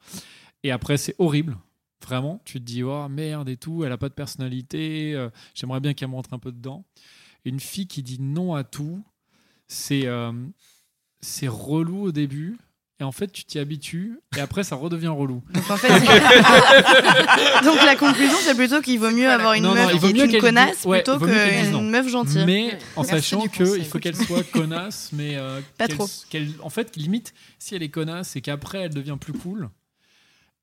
Speaker 3: Et après, c'est horrible Vraiment, tu te dis, oh merde et tout, elle a pas de personnalité, euh, j'aimerais bien qu'elle montre un peu dedans. Une fille qui dit non à tout, c'est euh, c'est relou au début, et en fait, tu t'y habitues, et après, ça redevient relou.
Speaker 6: Donc en fait, donc la conclusion, c'est plutôt qu'il vaut mieux avoir une
Speaker 3: Non, non,
Speaker 6: meuf
Speaker 3: vaut
Speaker 6: qui est une connasse
Speaker 3: ouais,
Speaker 6: plutôt
Speaker 3: non.
Speaker 6: qu'une meuf gentille.
Speaker 3: Mais en
Speaker 5: Merci
Speaker 3: sachant qu'il faut qu'elle soit connasse, mais euh,
Speaker 6: Pas trop.
Speaker 3: en fait, limite, si elle est connasse, c'est qu'après, elle devient plus cool.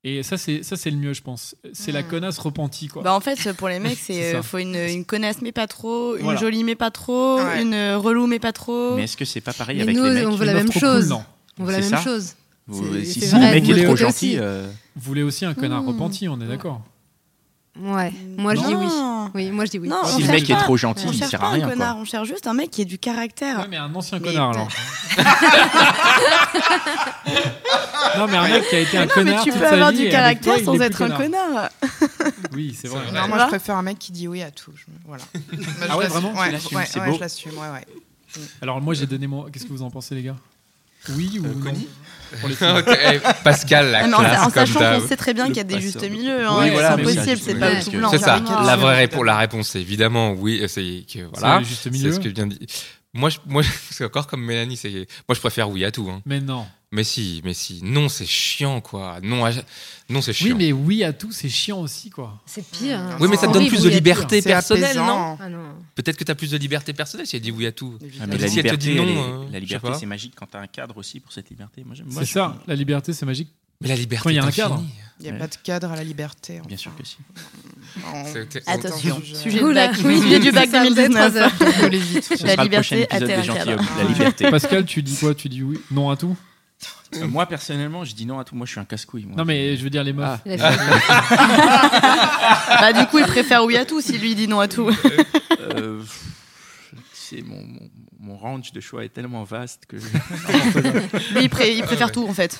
Speaker 3: Et ça, c'est ça, c'est le mieux, je pense. C'est la
Speaker 4: Hmm.
Speaker 3: connasse repentie, quoi.
Speaker 6: Bah en fait, pour les mecs,
Speaker 3: C'est
Speaker 6: euh, faut une, une connasse mais pas trop, une
Speaker 3: Voilà.
Speaker 6: jolie mais pas trop,
Speaker 5: Ouais.
Speaker 6: une euh, relou mais pas trop.
Speaker 1: Mais est-ce que c'est pas pareil
Speaker 4: Mais
Speaker 1: avec
Speaker 4: nous,
Speaker 1: les mecs
Speaker 4: on veut la même
Speaker 3: trop
Speaker 4: chose.
Speaker 3: cool, non.
Speaker 4: On veut la
Speaker 1: C'est
Speaker 4: même
Speaker 1: ça
Speaker 4: chose.
Speaker 1: Vous- Si
Speaker 4: c'est
Speaker 1: si le mec
Speaker 4: vous
Speaker 1: est
Speaker 4: voulez
Speaker 1: trop
Speaker 4: aussi.
Speaker 1: gentil, euh,
Speaker 3: Vous voulez aussi un connard
Speaker 4: Mmh.
Speaker 3: repenti, on est d'accord.
Speaker 4: Ouais. Moi, je dis oui. Oui, moi, je dis oui.
Speaker 6: Non,
Speaker 1: si le mec est trop gentil, il sert à rien.
Speaker 6: un
Speaker 1: quoi.
Speaker 6: connard, on cherche juste un mec qui a du caractère.
Speaker 3: Ouais, mais un ancien
Speaker 4: Mais-
Speaker 3: connard, alors. non, mais un mec qui a été un
Speaker 6: Non, mais
Speaker 3: connard
Speaker 6: tu
Speaker 3: toute
Speaker 6: peux
Speaker 3: sa
Speaker 6: avoir
Speaker 3: vie,
Speaker 6: du
Speaker 3: toi,
Speaker 6: caractère sans être un connard.
Speaker 3: Oui, c'est vrai.
Speaker 5: Non, moi, je préfère un mec qui dit oui à tout. Voilà.
Speaker 3: Ah ouais, vraiment
Speaker 5: ouais, je l'assume, ouais, ouais.
Speaker 3: Alors, moi, j'ai donné mon. Qu'est-ce que vous en pensez, les gars? Oui ou non filles.
Speaker 2: Ok, eh, Pascal, la
Speaker 6: Mais en,
Speaker 2: classe
Speaker 6: en
Speaker 2: comme
Speaker 6: sachant qu'on sait très bien qu'il y a des justes milieux. Hein,
Speaker 1: Oui,
Speaker 6: c'est
Speaker 1: voilà,
Speaker 6: impossible, c'est pas tout blanc.
Speaker 2: C'est ça. La vraie réponse, la réponse, c'est évidemment oui. C'est que voilà.
Speaker 3: C'est
Speaker 2: C'est ce que je viens de dire. Moi, je, moi, c'est encore comme Mélanie. C'est moi, je préfère oui à tout. Hein.
Speaker 3: Mais non.
Speaker 2: Mais si, mais si. Non, c'est chiant, quoi. Non, à- non, c'est
Speaker 3: Oui,
Speaker 2: chiant.
Speaker 3: mais oui à tout, c'est chiant aussi, quoi.
Speaker 4: C'est pire. hein.
Speaker 2: Oui, mais ça te donne plus de
Speaker 4: oui,
Speaker 2: liberté personnelle, non
Speaker 4: Ah non.
Speaker 2: Peut-être que tu as plus de liberté personnelle si elle dit oui à tout.
Speaker 1: Ah, mais la
Speaker 2: Si elle te dit non,
Speaker 1: elle est-
Speaker 2: euh,
Speaker 1: la liberté, c'est magique quand t'as un cadre aussi pour cette liberté. Moi, j'aime- moi,
Speaker 3: C'est ça, la liberté, c'est magique.
Speaker 2: Mais la liberté.
Speaker 3: Quand il y a un cadre.
Speaker 5: Il n'y a
Speaker 1: Ouais.
Speaker 5: pas de cadre à la liberté.
Speaker 1: Bien sûr que si.
Speaker 6: Attention,
Speaker 5: Je-
Speaker 6: sujet de
Speaker 4: Oula,
Speaker 6: bac,
Speaker 4: oui,
Speaker 6: sujet du bac
Speaker 4: c'est ça, vous avez
Speaker 6: 2019.
Speaker 4: trois heures.
Speaker 5: Je l'évite.
Speaker 1: Ce
Speaker 6: La liberté un cadre.
Speaker 1: La liberté.
Speaker 3: Pascal, tu dis quoi Tu dis oui Non à tout?
Speaker 1: Euh, Moi, personnellement, je dis non à tout. Moi, je suis un casse-couille.
Speaker 3: Non, mais je veux dire les meufs.
Speaker 1: Ah.
Speaker 4: Il
Speaker 6: Bah, du coup, il préfère oui à tout si lui dit non à tout.
Speaker 1: Euh, c'est mon, mon, mon range de choix est tellement vaste que je-
Speaker 6: il, pré- il préfère tout en fait.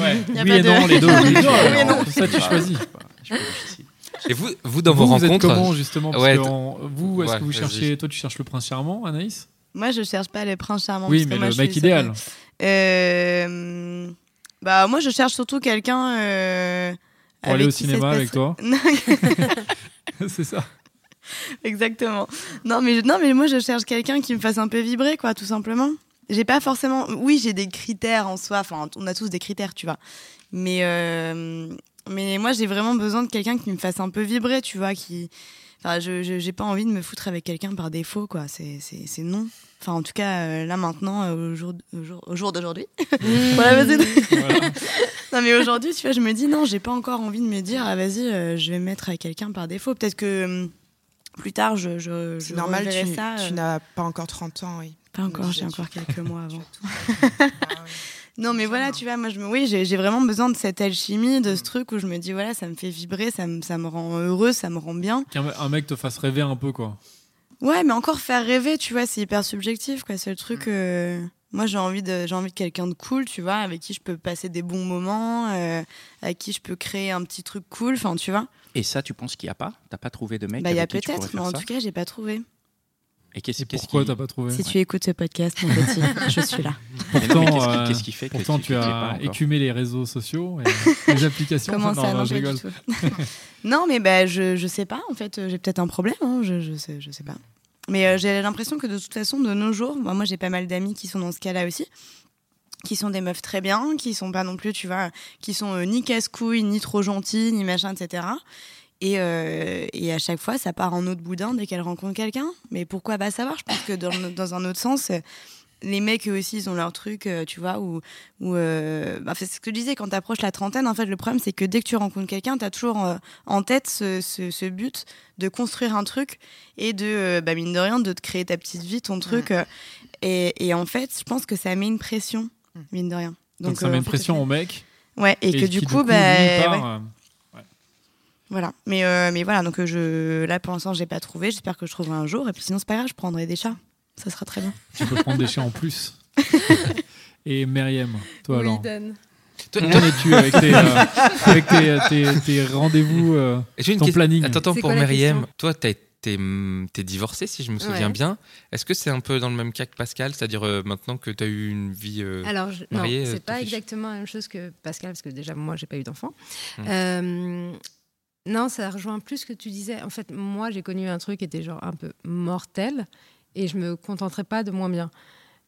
Speaker 3: Ouais.
Speaker 6: Y a
Speaker 3: Oui
Speaker 6: pas
Speaker 3: et
Speaker 6: de-
Speaker 3: non, les deux.
Speaker 6: Oui
Speaker 3: deux.
Speaker 6: et non.
Speaker 3: Ça, tu choisis.
Speaker 2: Et vous, vous dans
Speaker 3: vous,
Speaker 2: vos
Speaker 3: vous êtes
Speaker 2: rencontres,
Speaker 3: comment justement Parce
Speaker 2: Ouais,
Speaker 3: que
Speaker 2: t-
Speaker 3: en- vous, est-ce
Speaker 2: Ouais,
Speaker 3: que vous cherchez Toi, tu cherches le prince charmant, Anaïs?
Speaker 6: Moi, je cherche pas le prince charmant.
Speaker 3: Oui,
Speaker 6: parce que
Speaker 3: mais
Speaker 6: moi,
Speaker 3: le mec idéal.
Speaker 6: Euh, Bah, moi, je cherche surtout quelqu'un. euh,
Speaker 3: Pour aller au cinéma avec toi C'est ça.
Speaker 6: Exactement. Non mais, non, mais moi, je cherche quelqu'un qui me fasse un peu vibrer, quoi, tout simplement. J'ai pas forcément. Oui, j'ai des critères en soi. Enfin, on a tous des critères, tu vois. Mais, euh, mais moi, j'ai vraiment besoin de quelqu'un qui me fasse un peu vibrer, tu vois. Qui... Enfin, je j'ai pas envie de me foutre avec quelqu'un par défaut, quoi. C'est non. Enfin, en tout cas, euh, là maintenant, euh, au jour, au jour, au jour d'aujourd'hui. voilà, vas-y.
Speaker 3: Voilà.
Speaker 6: Non mais aujourd'hui, tu vois, je me dis non, j'ai pas encore envie de me dire ah vas-y, euh, je vais me mettre avec quelqu'un par défaut. Peut-être que hum, plus tard, je je, je
Speaker 5: C'est normal, tu,
Speaker 6: ça.
Speaker 5: tu n'as pas encore 30 ans, oui.
Speaker 6: pas encore, j'ai encore quelques mois avant.
Speaker 5: Ah oui.
Speaker 6: Non mais voilà, tu vois, moi je me, oui, j'ai j'ai vraiment besoin de cette alchimie, de ce truc où je me dis voilà, ça me fait vibrer, ça me, ça me rend heureux, ça me rend bien.
Speaker 3: Qu'un un mec te fasse rêver un peu, quoi.
Speaker 6: Ouais, mais encore faire rêver, tu vois, c'est hyper subjectif, quoi. C'est le truc. euh, Moi, j'ai envie de, j'ai envie de quelqu'un de cool, tu vois, avec qui je peux passer des bons moments, euh, avec qui je peux créer un petit truc cool, enfin, tu vois.
Speaker 1: Et ça, tu penses qu'il n'y a pas? T'as pas trouvé de mec
Speaker 6: Bah, il y a peut-être, mais en tout cas, j'ai pas trouvé.
Speaker 1: Et qu'est-ce qu'est-ce
Speaker 3: pourquoi
Speaker 1: qui-
Speaker 3: t'as pas trouvé
Speaker 6: Si tu écoutes ce podcast, mon petit, je suis là.
Speaker 3: Pourtant,
Speaker 1: qu'est-ce qui-
Speaker 3: euh,
Speaker 1: qu'est-ce qui fait que
Speaker 3: Pourtant,
Speaker 1: tu
Speaker 3: as écumé les réseaux sociaux et les applications.
Speaker 6: Comment ça
Speaker 3: non,
Speaker 6: Non,
Speaker 3: je rigole.
Speaker 6: non, mais bah, je, je sais pas, en fait, euh, j'ai peut-être un problème, hein, je, je, sais, je sais pas. Mais euh, j'ai l'impression que de toute façon, de nos jours, moi, moi j'ai pas mal d'amis qui sont dans ce cas-là aussi, qui sont des meufs très bien, qui sont pas non plus, tu vois, qui sont euh, ni casse-couilles, ni trop gentilles, ni machin, etc. Et, euh, et à chaque fois, ça part en autre boudin dès qu'elles rencontrent quelqu'un. Mais pourquoi pas savoir? Je pense que dans, un autre sens, les mecs eux aussi, ils ont leur truc, euh, tu vois, où, où euh, bah, c'est ce que je disais, quand tu approches la trentaine, en fait, le problème, c'est que dès que tu rencontres quelqu'un, tu as toujours euh, en tête ce, ce- ce but de construire un truc et de, euh, bah, mine de rien, de te créer ta petite vie, ton truc. et, et en fait, je pense que ça met une pression, mine de rien.
Speaker 3: Donc, ça
Speaker 6: euh,
Speaker 3: met une pression au mec.
Speaker 6: Ouais, et, que du coup, bah,
Speaker 3: lui, part,
Speaker 6: ouais.
Speaker 3: Euh,
Speaker 6: Voilà. Mais, euh, mais voilà, donc euh, je, là pour l'instant, j'ai pas trouvé. J'espère que je trouverai un jour. Et puis sinon, c'est pas grave, je prendrai des chats. Ça sera très bien.
Speaker 3: tu peux prendre des chiens en plus. et Myriam, toi alors
Speaker 2: Toi-
Speaker 3: Où
Speaker 2: toi-
Speaker 3: en es-tu avec tes, euh, avec tes, tes- tes rendez-vous euh,
Speaker 2: J'ai une
Speaker 3: ton
Speaker 2: question-
Speaker 3: planning
Speaker 2: Attends, attends, pour
Speaker 4: question
Speaker 2: toi, hum, t'es divorcée, si je me souviens
Speaker 4: Ouais.
Speaker 2: bien. Est-ce que c'est un peu dans le même cas que Pascal? C'est-à-dire euh, maintenant que tu as eu une vie. euh,
Speaker 4: Alors, je- non,
Speaker 2: mariée, euh,
Speaker 4: c'est pas exactement la même chose que Pascal, parce que déjà, moi, j'ai pas eu d'enfant.
Speaker 2: Hmm.
Speaker 4: Non, ça rejoint plus ce que tu disais. En fait, moi, j'ai connu un truc qui était genre un peu mortel et je me contenterai pas de moins bien.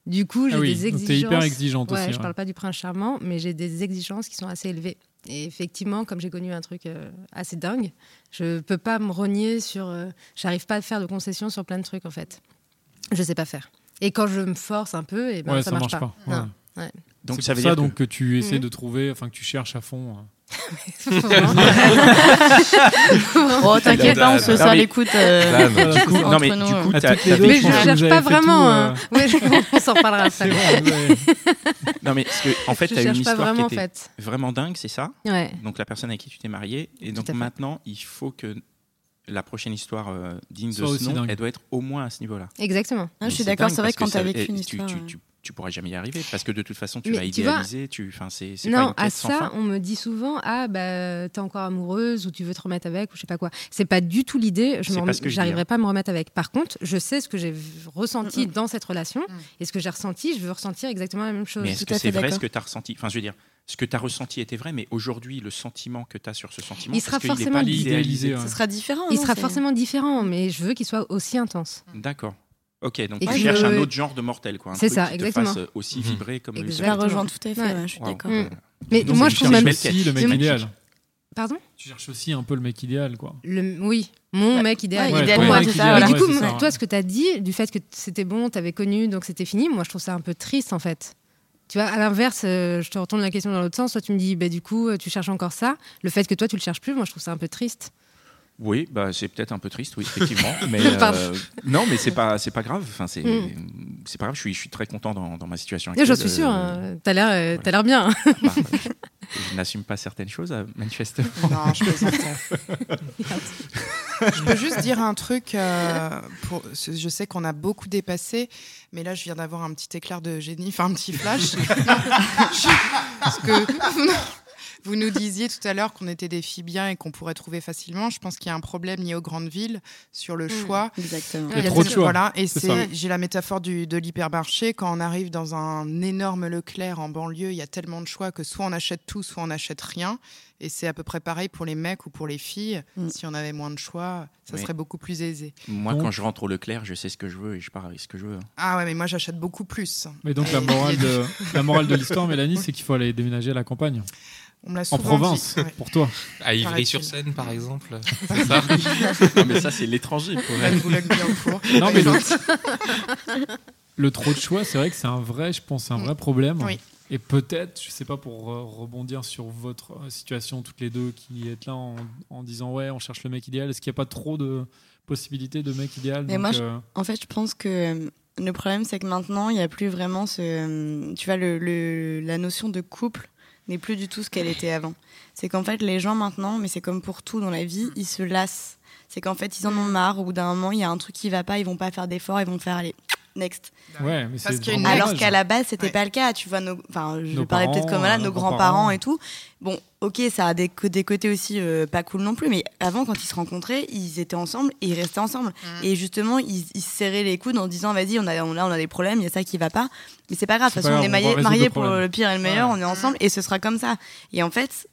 Speaker 4: Du coup, j'ai
Speaker 3: Ah oui,
Speaker 4: des exigences.
Speaker 3: t'es hyper exigeante
Speaker 4: ouais,
Speaker 3: aussi,
Speaker 4: Je
Speaker 3: ouais.
Speaker 4: parle pas du prince charmant, mais j'ai des exigences qui sont assez élevées. Et effectivement, comme j'ai connu un truc euh, assez dingue, je peux pas me rogner sur. euh, J'arrive pas à faire de concessions sur plein de trucs en fait. Je sais pas faire. Et quand je me force un peu, et ben
Speaker 3: Ouais,
Speaker 4: ça,
Speaker 3: ça
Speaker 4: marche,
Speaker 3: marche
Speaker 4: pas.
Speaker 3: pas, ouais.
Speaker 4: Non. Ouais.
Speaker 1: Donc
Speaker 3: c'est
Speaker 1: ça
Speaker 3: pour
Speaker 1: veut
Speaker 3: ça
Speaker 1: dire
Speaker 3: donc que tu essaies
Speaker 4: Mhm.
Speaker 3: de trouver, enfin que tu cherches à fond. Hein.
Speaker 6: Oh, t'inquiète pas, on se serre les coudes. euh,
Speaker 1: non mais
Speaker 6: entre
Speaker 1: du
Speaker 6: nous,
Speaker 1: coup
Speaker 4: Mais je cherche pas vraiment.
Speaker 3: tout,
Speaker 4: hein. Ouais, je- on s'en reparlera
Speaker 3: C'est
Speaker 4: après.
Speaker 1: non mais parce que, en fait
Speaker 4: Je
Speaker 1: t'as une
Speaker 4: cherche pas
Speaker 1: histoire
Speaker 4: vraiment en
Speaker 1: qui était
Speaker 4: fait.
Speaker 1: vraiment dingue, c'est ça?
Speaker 4: Ouais.
Speaker 1: Donc la personne avec qui tu t'es marié et donc maintenant il faut que la prochaine histoire euh, digne de ce nom,
Speaker 3: dingue.
Speaker 1: elle doit être au moins à ce niveau-là.
Speaker 4: Exactement.
Speaker 6: Ah, je suis d'accord, c'est vrai que quand
Speaker 1: ça-
Speaker 6: t'as vécu une
Speaker 1: tu,
Speaker 6: histoire.
Speaker 1: tu,
Speaker 6: euh,
Speaker 1: tu, tu pourras jamais y arriver parce que de toute façon tu
Speaker 4: Mais
Speaker 1: vas
Speaker 4: tu vois-
Speaker 1: idéaliser, tu, enfin c'est c'est pas
Speaker 4: Non,
Speaker 1: une
Speaker 4: à
Speaker 1: sans
Speaker 4: ça,
Speaker 1: fin.
Speaker 4: on me dit souvent Ah, bah, t'es encore amoureuse ou tu veux te remettre avec ou je sais pas quoi. C'est pas du tout l'idée. Je
Speaker 1: pas
Speaker 4: J'arriverai
Speaker 1: hein.
Speaker 4: pas à me remettre avec. Par contre, je sais ce que j'ai ressenti
Speaker 6: Mm, mm.
Speaker 4: dans cette relation et ce que j'ai ressenti, je veux ressentir exactement la même chose.
Speaker 1: Mais est-ce que c'est vrai ce que tu as ressenti? Enfin, je veux dire, ce que tu as ressenti était vrai, mais aujourd'hui, le sentiment que tu as sur ce sentiment,
Speaker 4: Il sera forcément
Speaker 1: pas
Speaker 3: idéalisé.
Speaker 6: Ce sera différent.
Speaker 4: Il
Speaker 6: non,
Speaker 4: sera forcément différent, mais je veux qu'il soit aussi intense.
Speaker 1: D'accord. Ok, donc
Speaker 4: Et
Speaker 1: tu cherches
Speaker 4: je-
Speaker 1: un autre genre de mortel, quoi.
Speaker 4: C'est ça,
Speaker 1: qui te
Speaker 4: exactement.
Speaker 1: fasse euh, aussi
Speaker 2: Mhm.
Speaker 1: vibrer comme le
Speaker 6: Je
Speaker 4: Exactement.
Speaker 6: la rejoins tout à fait,
Speaker 4: Ouais.
Speaker 6: ouais, je suis d'accord.
Speaker 4: Mm.
Speaker 1: Mais donc,
Speaker 4: moi, je trouve même.
Speaker 3: aussi le mec idéal.
Speaker 4: Pardon
Speaker 3: Tu cherches aussi un peu le mec idéal, quoi.
Speaker 4: Le- Oui, mon
Speaker 6: Ouais.
Speaker 4: mec idéal.
Speaker 6: Ouais,
Speaker 3: mec idéal,
Speaker 4: du coup,
Speaker 3: ça.
Speaker 4: toi, ce que tu as dit, du fait que c'était bon, tu avais connu, donc c'était fini, moi, je trouve ça un peu triste, en fait. Tu vois, à l'inverse, euh, je te retourne la question dans l'autre sens. Toi, tu me dis, bah, du coup, euh, tu cherches encore ça. Le fait que toi, tu le cherches plus, moi, je trouve ça un peu triste.
Speaker 1: Oui, bah, c'est peut-être un peu triste, oui, effectivement. mais euh, non, mais c'est pas, c'est pas grave. Enfin, c'est,
Speaker 4: Mm.
Speaker 1: c'est pas grave. Je suis, je suis très content dans, dans ma situation
Speaker 4: Et
Speaker 1: actuelle.
Speaker 4: J'en suis sûre,
Speaker 1: Euh,
Speaker 4: hein. t'as l'air, euh, t'as l'air bien.
Speaker 1: bah, je n'assume pas certaines choses, manifestement.
Speaker 5: Non, je plaisantais. je peux juste dire un truc. euh, pour, je sais qu'on a beaucoup dépassé, mais là, je viens d'avoir un petit éclair de génie, enfin un petit flash. Parce que non, vous nous disiez tout à l'heure qu'on était des filles bien et qu'on pourrait trouver facilement. Je pense qu'il y a un problème lié aux grandes villes sur le choix.
Speaker 6: Exactement.
Speaker 3: Il y a trop de choix.
Speaker 5: Voilà, et
Speaker 3: C'est
Speaker 5: j'ai la métaphore du, de l'hypermarché. Quand on arrive dans un énorme Leclerc en banlieue, il y a tellement de choix que soit on achète tout, soit on n'achète rien. Et c'est à peu près pareil pour les mecs ou pour les filles.
Speaker 6: Mm.
Speaker 5: Si on avait moins de choix, ça
Speaker 1: Oui.
Speaker 5: serait beaucoup plus aisé.
Speaker 1: Moi,
Speaker 3: Donc-
Speaker 1: quand je rentre au Leclerc, je sais ce que je veux et je pars avec ce que je veux.
Speaker 5: Ah ouais, mais moi j'achète beaucoup plus.
Speaker 3: Mais donc la morale de, la morale de l'histoire, Mélanie, c'est qu'il faut aller déménager à la campagne,
Speaker 5: On me l'a
Speaker 3: en province,
Speaker 5: dit. Ouais.
Speaker 3: pour toi.
Speaker 2: À Ivry-sur-Seine, par exemple. C'est ça?
Speaker 1: Non, mais ça, c'est l'étranger. pour
Speaker 5: Elle.
Speaker 3: Non, mais le, le trop de choix, c'est vrai que c'est un vrai, je pense, c'est un vrai problème.
Speaker 5: Oui.
Speaker 3: Et peut-être, je sais pas, pour rebondir sur votre euh, situation toutes les deux qui êtes là en, en disant ouais, on cherche le mec idéal. Est-ce qu'il n'y a pas trop de possibilités de mec idéal?
Speaker 6: Mais
Speaker 3: donc,
Speaker 6: moi,
Speaker 3: euh,
Speaker 6: En fait, je pense que euh, le problème, c'est que maintenant, il n'y a plus vraiment ce. Tu vois, le, le- la notion de couple n'est plus du tout ce qu'elle était avant. C'est qu'en fait, les gens maintenant, mais c'est comme pour tout dans la vie, ils se lassent. C'est qu'en fait, ils en ont marre. Au bout d'un moment, il y a un truc qui va pas, ils vont pas faire d'efforts, ils vont faire aller next.
Speaker 3: Ouais, mais
Speaker 5: Parce
Speaker 6: Alors qu'à la base, c'était
Speaker 5: Ouais.
Speaker 6: pas le cas. Tu vois, nos, enfin, je
Speaker 3: Nos
Speaker 6: parler peut-être comme là, nos
Speaker 3: nos
Speaker 6: grands-parents et tout. Bon, ok, ça a des, côtés aussi euh, pas cool non plus, mais avant, quand ils se rencontraient, ils étaient ensemble et ils restaient ensemble.
Speaker 5: Mm.
Speaker 6: Et justement, ils, ils se serraient les coudes en disant, vas-y, on a, on, là, on a des problèmes, il y a ça qui va pas. Mais c'est pas grave, de toute façon, on
Speaker 3: grave,
Speaker 6: est
Speaker 3: on
Speaker 6: mariés pour le pire et le meilleur,
Speaker 3: Ouais.
Speaker 6: on est ensemble et ce sera comme ça. Et en fait,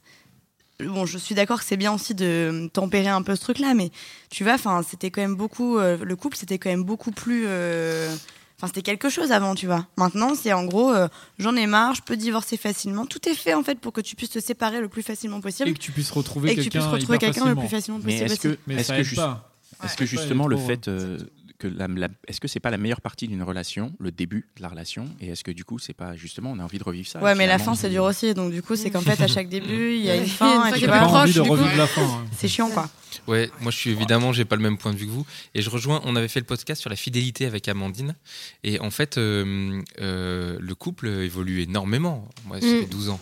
Speaker 6: bon, je suis d'accord que c'est bien aussi de tempérer un peu ce truc-là, mais tu vois, enfin, c'était quand même beaucoup, euh, le couple, c'était quand même beaucoup plus. euh, Enfin, c'était quelque chose avant, tu vois. Maintenant, c'est en gros, euh, j'en ai marre, je peux divorcer facilement. Tout est fait en fait pour que tu puisses te séparer le plus facilement possible
Speaker 3: Et que tu puisses retrouver
Speaker 6: et que tu puisses
Speaker 3: quelqu'un
Speaker 6: retrouver
Speaker 3: hyper
Speaker 6: quelqu'un le plus
Speaker 3: facilement.
Speaker 1: Mais
Speaker 6: possible.
Speaker 1: est-ce que,
Speaker 3: Mais
Speaker 1: est-ce que, est-ce que justement le fait euh, que la, la- est-ce que c'est pas la meilleure partie d'une relation, le début de la relation, et est-ce que du coup c'est pas justement on a envie de revivre ça
Speaker 6: Ouais, mais la fin, c'est dur aussi. Donc, du coup, c'est qu'en fait, à chaque début, il y a une fin. et
Speaker 3: pas
Speaker 4: proche,
Speaker 3: envie de revivre la fin. hein.
Speaker 6: c'est chiant, quoi.
Speaker 2: Ouais, moi je suis évidemment, j'ai pas le même point de vue que vous. Et je rejoins, on avait fait le podcast sur la fidélité avec Amandine. Et en fait, euh, euh, le couple évolue énormément. Moi, ça
Speaker 4: Mm.
Speaker 2: fait 12 ans.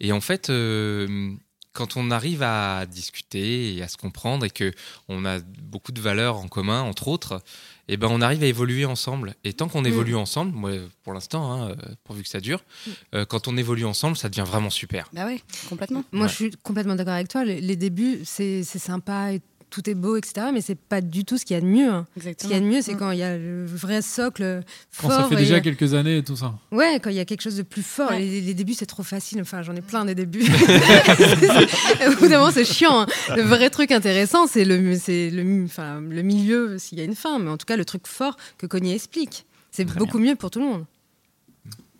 Speaker 2: Et en fait, euh, quand on arrive à discuter et à se comprendre et que on a beaucoup de valeurs en commun, entre autres, et ben on arrive à évoluer ensemble. Et tant qu'on
Speaker 4: Mm.
Speaker 2: évolue ensemble, moi pour l'instant, hein, euh, pourvu que ça dure, euh, quand on évolue ensemble, ça devient vraiment super.
Speaker 6: Bah ouais, complètement.
Speaker 4: Moi,
Speaker 2: Ouais.
Speaker 4: je suis complètement d'accord avec toi. Les, les débuts, c'est c'est sympa et tout est beau, etc. Mais c'est pas du tout ce qu'il y a de mieux. hein. Ce qu'il y a de mieux, c'est quand il y a le vrai socle
Speaker 3: Quand
Speaker 4: fort.
Speaker 3: ça fait déjà quelques années et tout ça.
Speaker 4: Ouais, quand il y a quelque chose de plus fort.
Speaker 6: Ouais.
Speaker 4: Les, les débuts, c'est trop facile. Enfin, j'en ai plein des débuts. Au bout d'un moment, c'est chiant. hein. Le vrai truc intéressant, c'est le, c'est le, enfin, le milieu, s'il y a une fin. Mais en tout cas, le truc fort que Cognier explique. C'est beaucoup mieux pour tout le monde.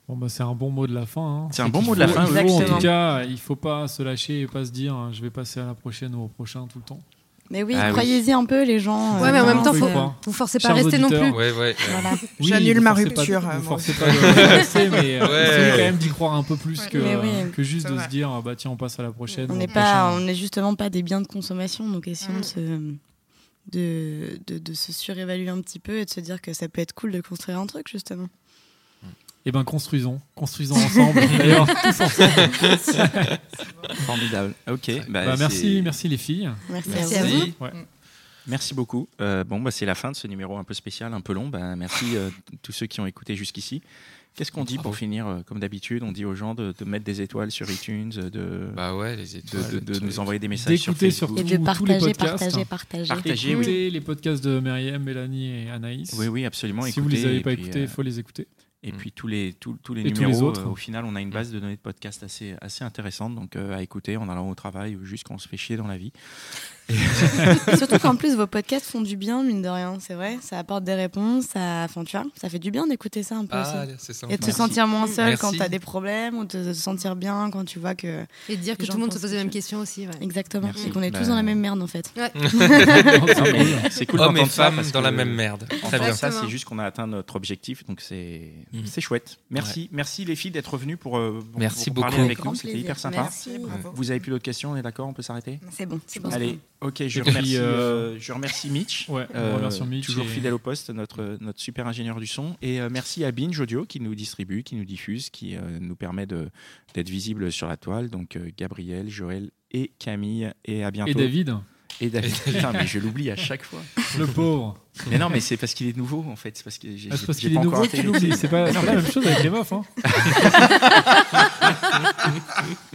Speaker 3: Bon, bah, c'est un bon mot de la fin. hein.
Speaker 1: C'est un bon mot de la fin,
Speaker 3: faut, en tout cas, il faut pas se lâcher et pas se dire euh, je vais passer à la prochaine ou au prochain tout le temps.
Speaker 6: Mais oui,
Speaker 1: Ah oui.
Speaker 6: croyez-y un peu, les gens.
Speaker 4: Ouais,
Speaker 6: euh,
Speaker 4: mais en même temps,
Speaker 3: faut
Speaker 4: vous forcez pas à rester non plus.
Speaker 2: Ouais, ouais.
Speaker 6: Voilà.
Speaker 5: J'annule ma
Speaker 3: forcez pas-
Speaker 5: rupture,
Speaker 3: Vous
Speaker 5: euh,
Speaker 3: forcez pas de rester, mais euh,
Speaker 2: Ouais.
Speaker 3: essayez quand même d'y croire un peu plus que,
Speaker 6: Mais oui.
Speaker 3: que juste de
Speaker 5: vrai.
Speaker 3: se dire ah bah tiens on passe à la prochaine.
Speaker 6: On n'est pas,
Speaker 3: prochain.
Speaker 6: on n'est justement pas des biens de consommation, donc essayons de, se, de, de, de se surévaluer un petit peu et de se dire que ça peut être cool de construire un truc justement.
Speaker 3: Eh ben construisons, construisons ensemble. D'ailleurs, tous ensemble.
Speaker 1: Formidable. Ok. bah,
Speaker 3: Bah, merci, merci les filles.
Speaker 6: Merci,
Speaker 4: Merci
Speaker 6: à vous.
Speaker 3: Ouais.
Speaker 1: Merci beaucoup. Euh, bon, bah, c'est la fin de ce numéro un peu spécial, un peu long. Bah, merci euh, tous ceux qui ont écouté jusqu'ici. Qu'est-ce qu'on dit pour finir euh, Comme d'habitude, on dit aux gens de, de mettre des étoiles sur iTunes, de,
Speaker 2: Bah ouais, les
Speaker 1: de,
Speaker 2: étoiles.
Speaker 1: de- de
Speaker 2: tout
Speaker 1: nous envoyer des messages sur Facebook.
Speaker 6: Et de
Speaker 3: tous les
Speaker 6: partager,
Speaker 3: podcasts.
Speaker 6: partager, partager.
Speaker 1: Partagez, oui.
Speaker 3: Écoutez les podcasts de Myriam, Mélanie et Anaïs.
Speaker 1: Oui, oui, absolument.
Speaker 3: Si vous
Speaker 1: écoutez,
Speaker 3: les avez pas écoutés, il
Speaker 1: euh,
Speaker 3: faut les écouter.
Speaker 1: Et puis tous les, tous, tous les
Speaker 3: Et tous
Speaker 1: numéros,
Speaker 3: les autres.
Speaker 1: euh, au final, on a une base de données de podcast assez, assez intéressante donc, euh, à écouter en allant au travail ou juste quand on se fait chier dans la vie.
Speaker 6: Surtout qu'en plus vos podcasts font du bien, mine de rien, c'est vrai. Ça apporte des réponses, ça, enfin, tu vois, ça fait du bien d'écouter ça un peu
Speaker 2: Ah,
Speaker 6: aussi.
Speaker 2: c'est ça.
Speaker 6: Et de te
Speaker 1: Merci.
Speaker 6: sentir moins seul
Speaker 2: Merci.
Speaker 6: quand tu as des problèmes ou de te sentir bien quand tu vois que.
Speaker 4: Et de dire que
Speaker 6: Les
Speaker 4: tout le monde se pose les mêmes questions aussi. ouais.
Speaker 6: Exactement.
Speaker 1: Merci.
Speaker 6: Et qu'on est
Speaker 1: Bah,
Speaker 6: tous dans la même merde en fait.
Speaker 1: C'est cool
Speaker 2: Hommes et femmes dans la même merde. Très bien.
Speaker 1: ça, c'est juste qu'on a atteint notre objectif, donc c'est c'est chouette. Merci, merci les filles d'être venues pour, euh, pour-
Speaker 2: Merci
Speaker 1: pour parler
Speaker 2: beaucoup.
Speaker 1: avec
Speaker 6: Grand
Speaker 1: nous. C'était hyper sympa.
Speaker 6: Merci.
Speaker 1: Vous avez plus d'autres questions, on est d'accord, on peut s'arrêter?
Speaker 6: C'est bon.
Speaker 1: Allez, ok, je remercie,
Speaker 3: euh,
Speaker 1: euh, je remercie Mitch.
Speaker 3: Ouais,
Speaker 1: euh,
Speaker 3: Mitch
Speaker 1: toujours
Speaker 3: et-
Speaker 1: fidèle au poste, notre, notre super ingénieur du son. Et euh, merci à Binge Audio qui nous distribue, qui nous diffuse, qui euh, nous permet de- d'être visible sur la toile. Donc euh, Gabriel, Joël et Camille. Et à bientôt.
Speaker 3: Et David,
Speaker 1: Et David. Putain, mais je l'oublie à chaque fois.
Speaker 3: le pauvre.
Speaker 1: Mais non, mais c'est parce qu'il est nouveau en fait. C'est parce
Speaker 3: Ah, c'est parce
Speaker 1: j'ai
Speaker 3: qu'il est
Speaker 1: pas
Speaker 3: nouveau que tu
Speaker 1: intégré.
Speaker 3: l'oublies. C'est pas, c'est pas la même chose avec les meufs. Hein.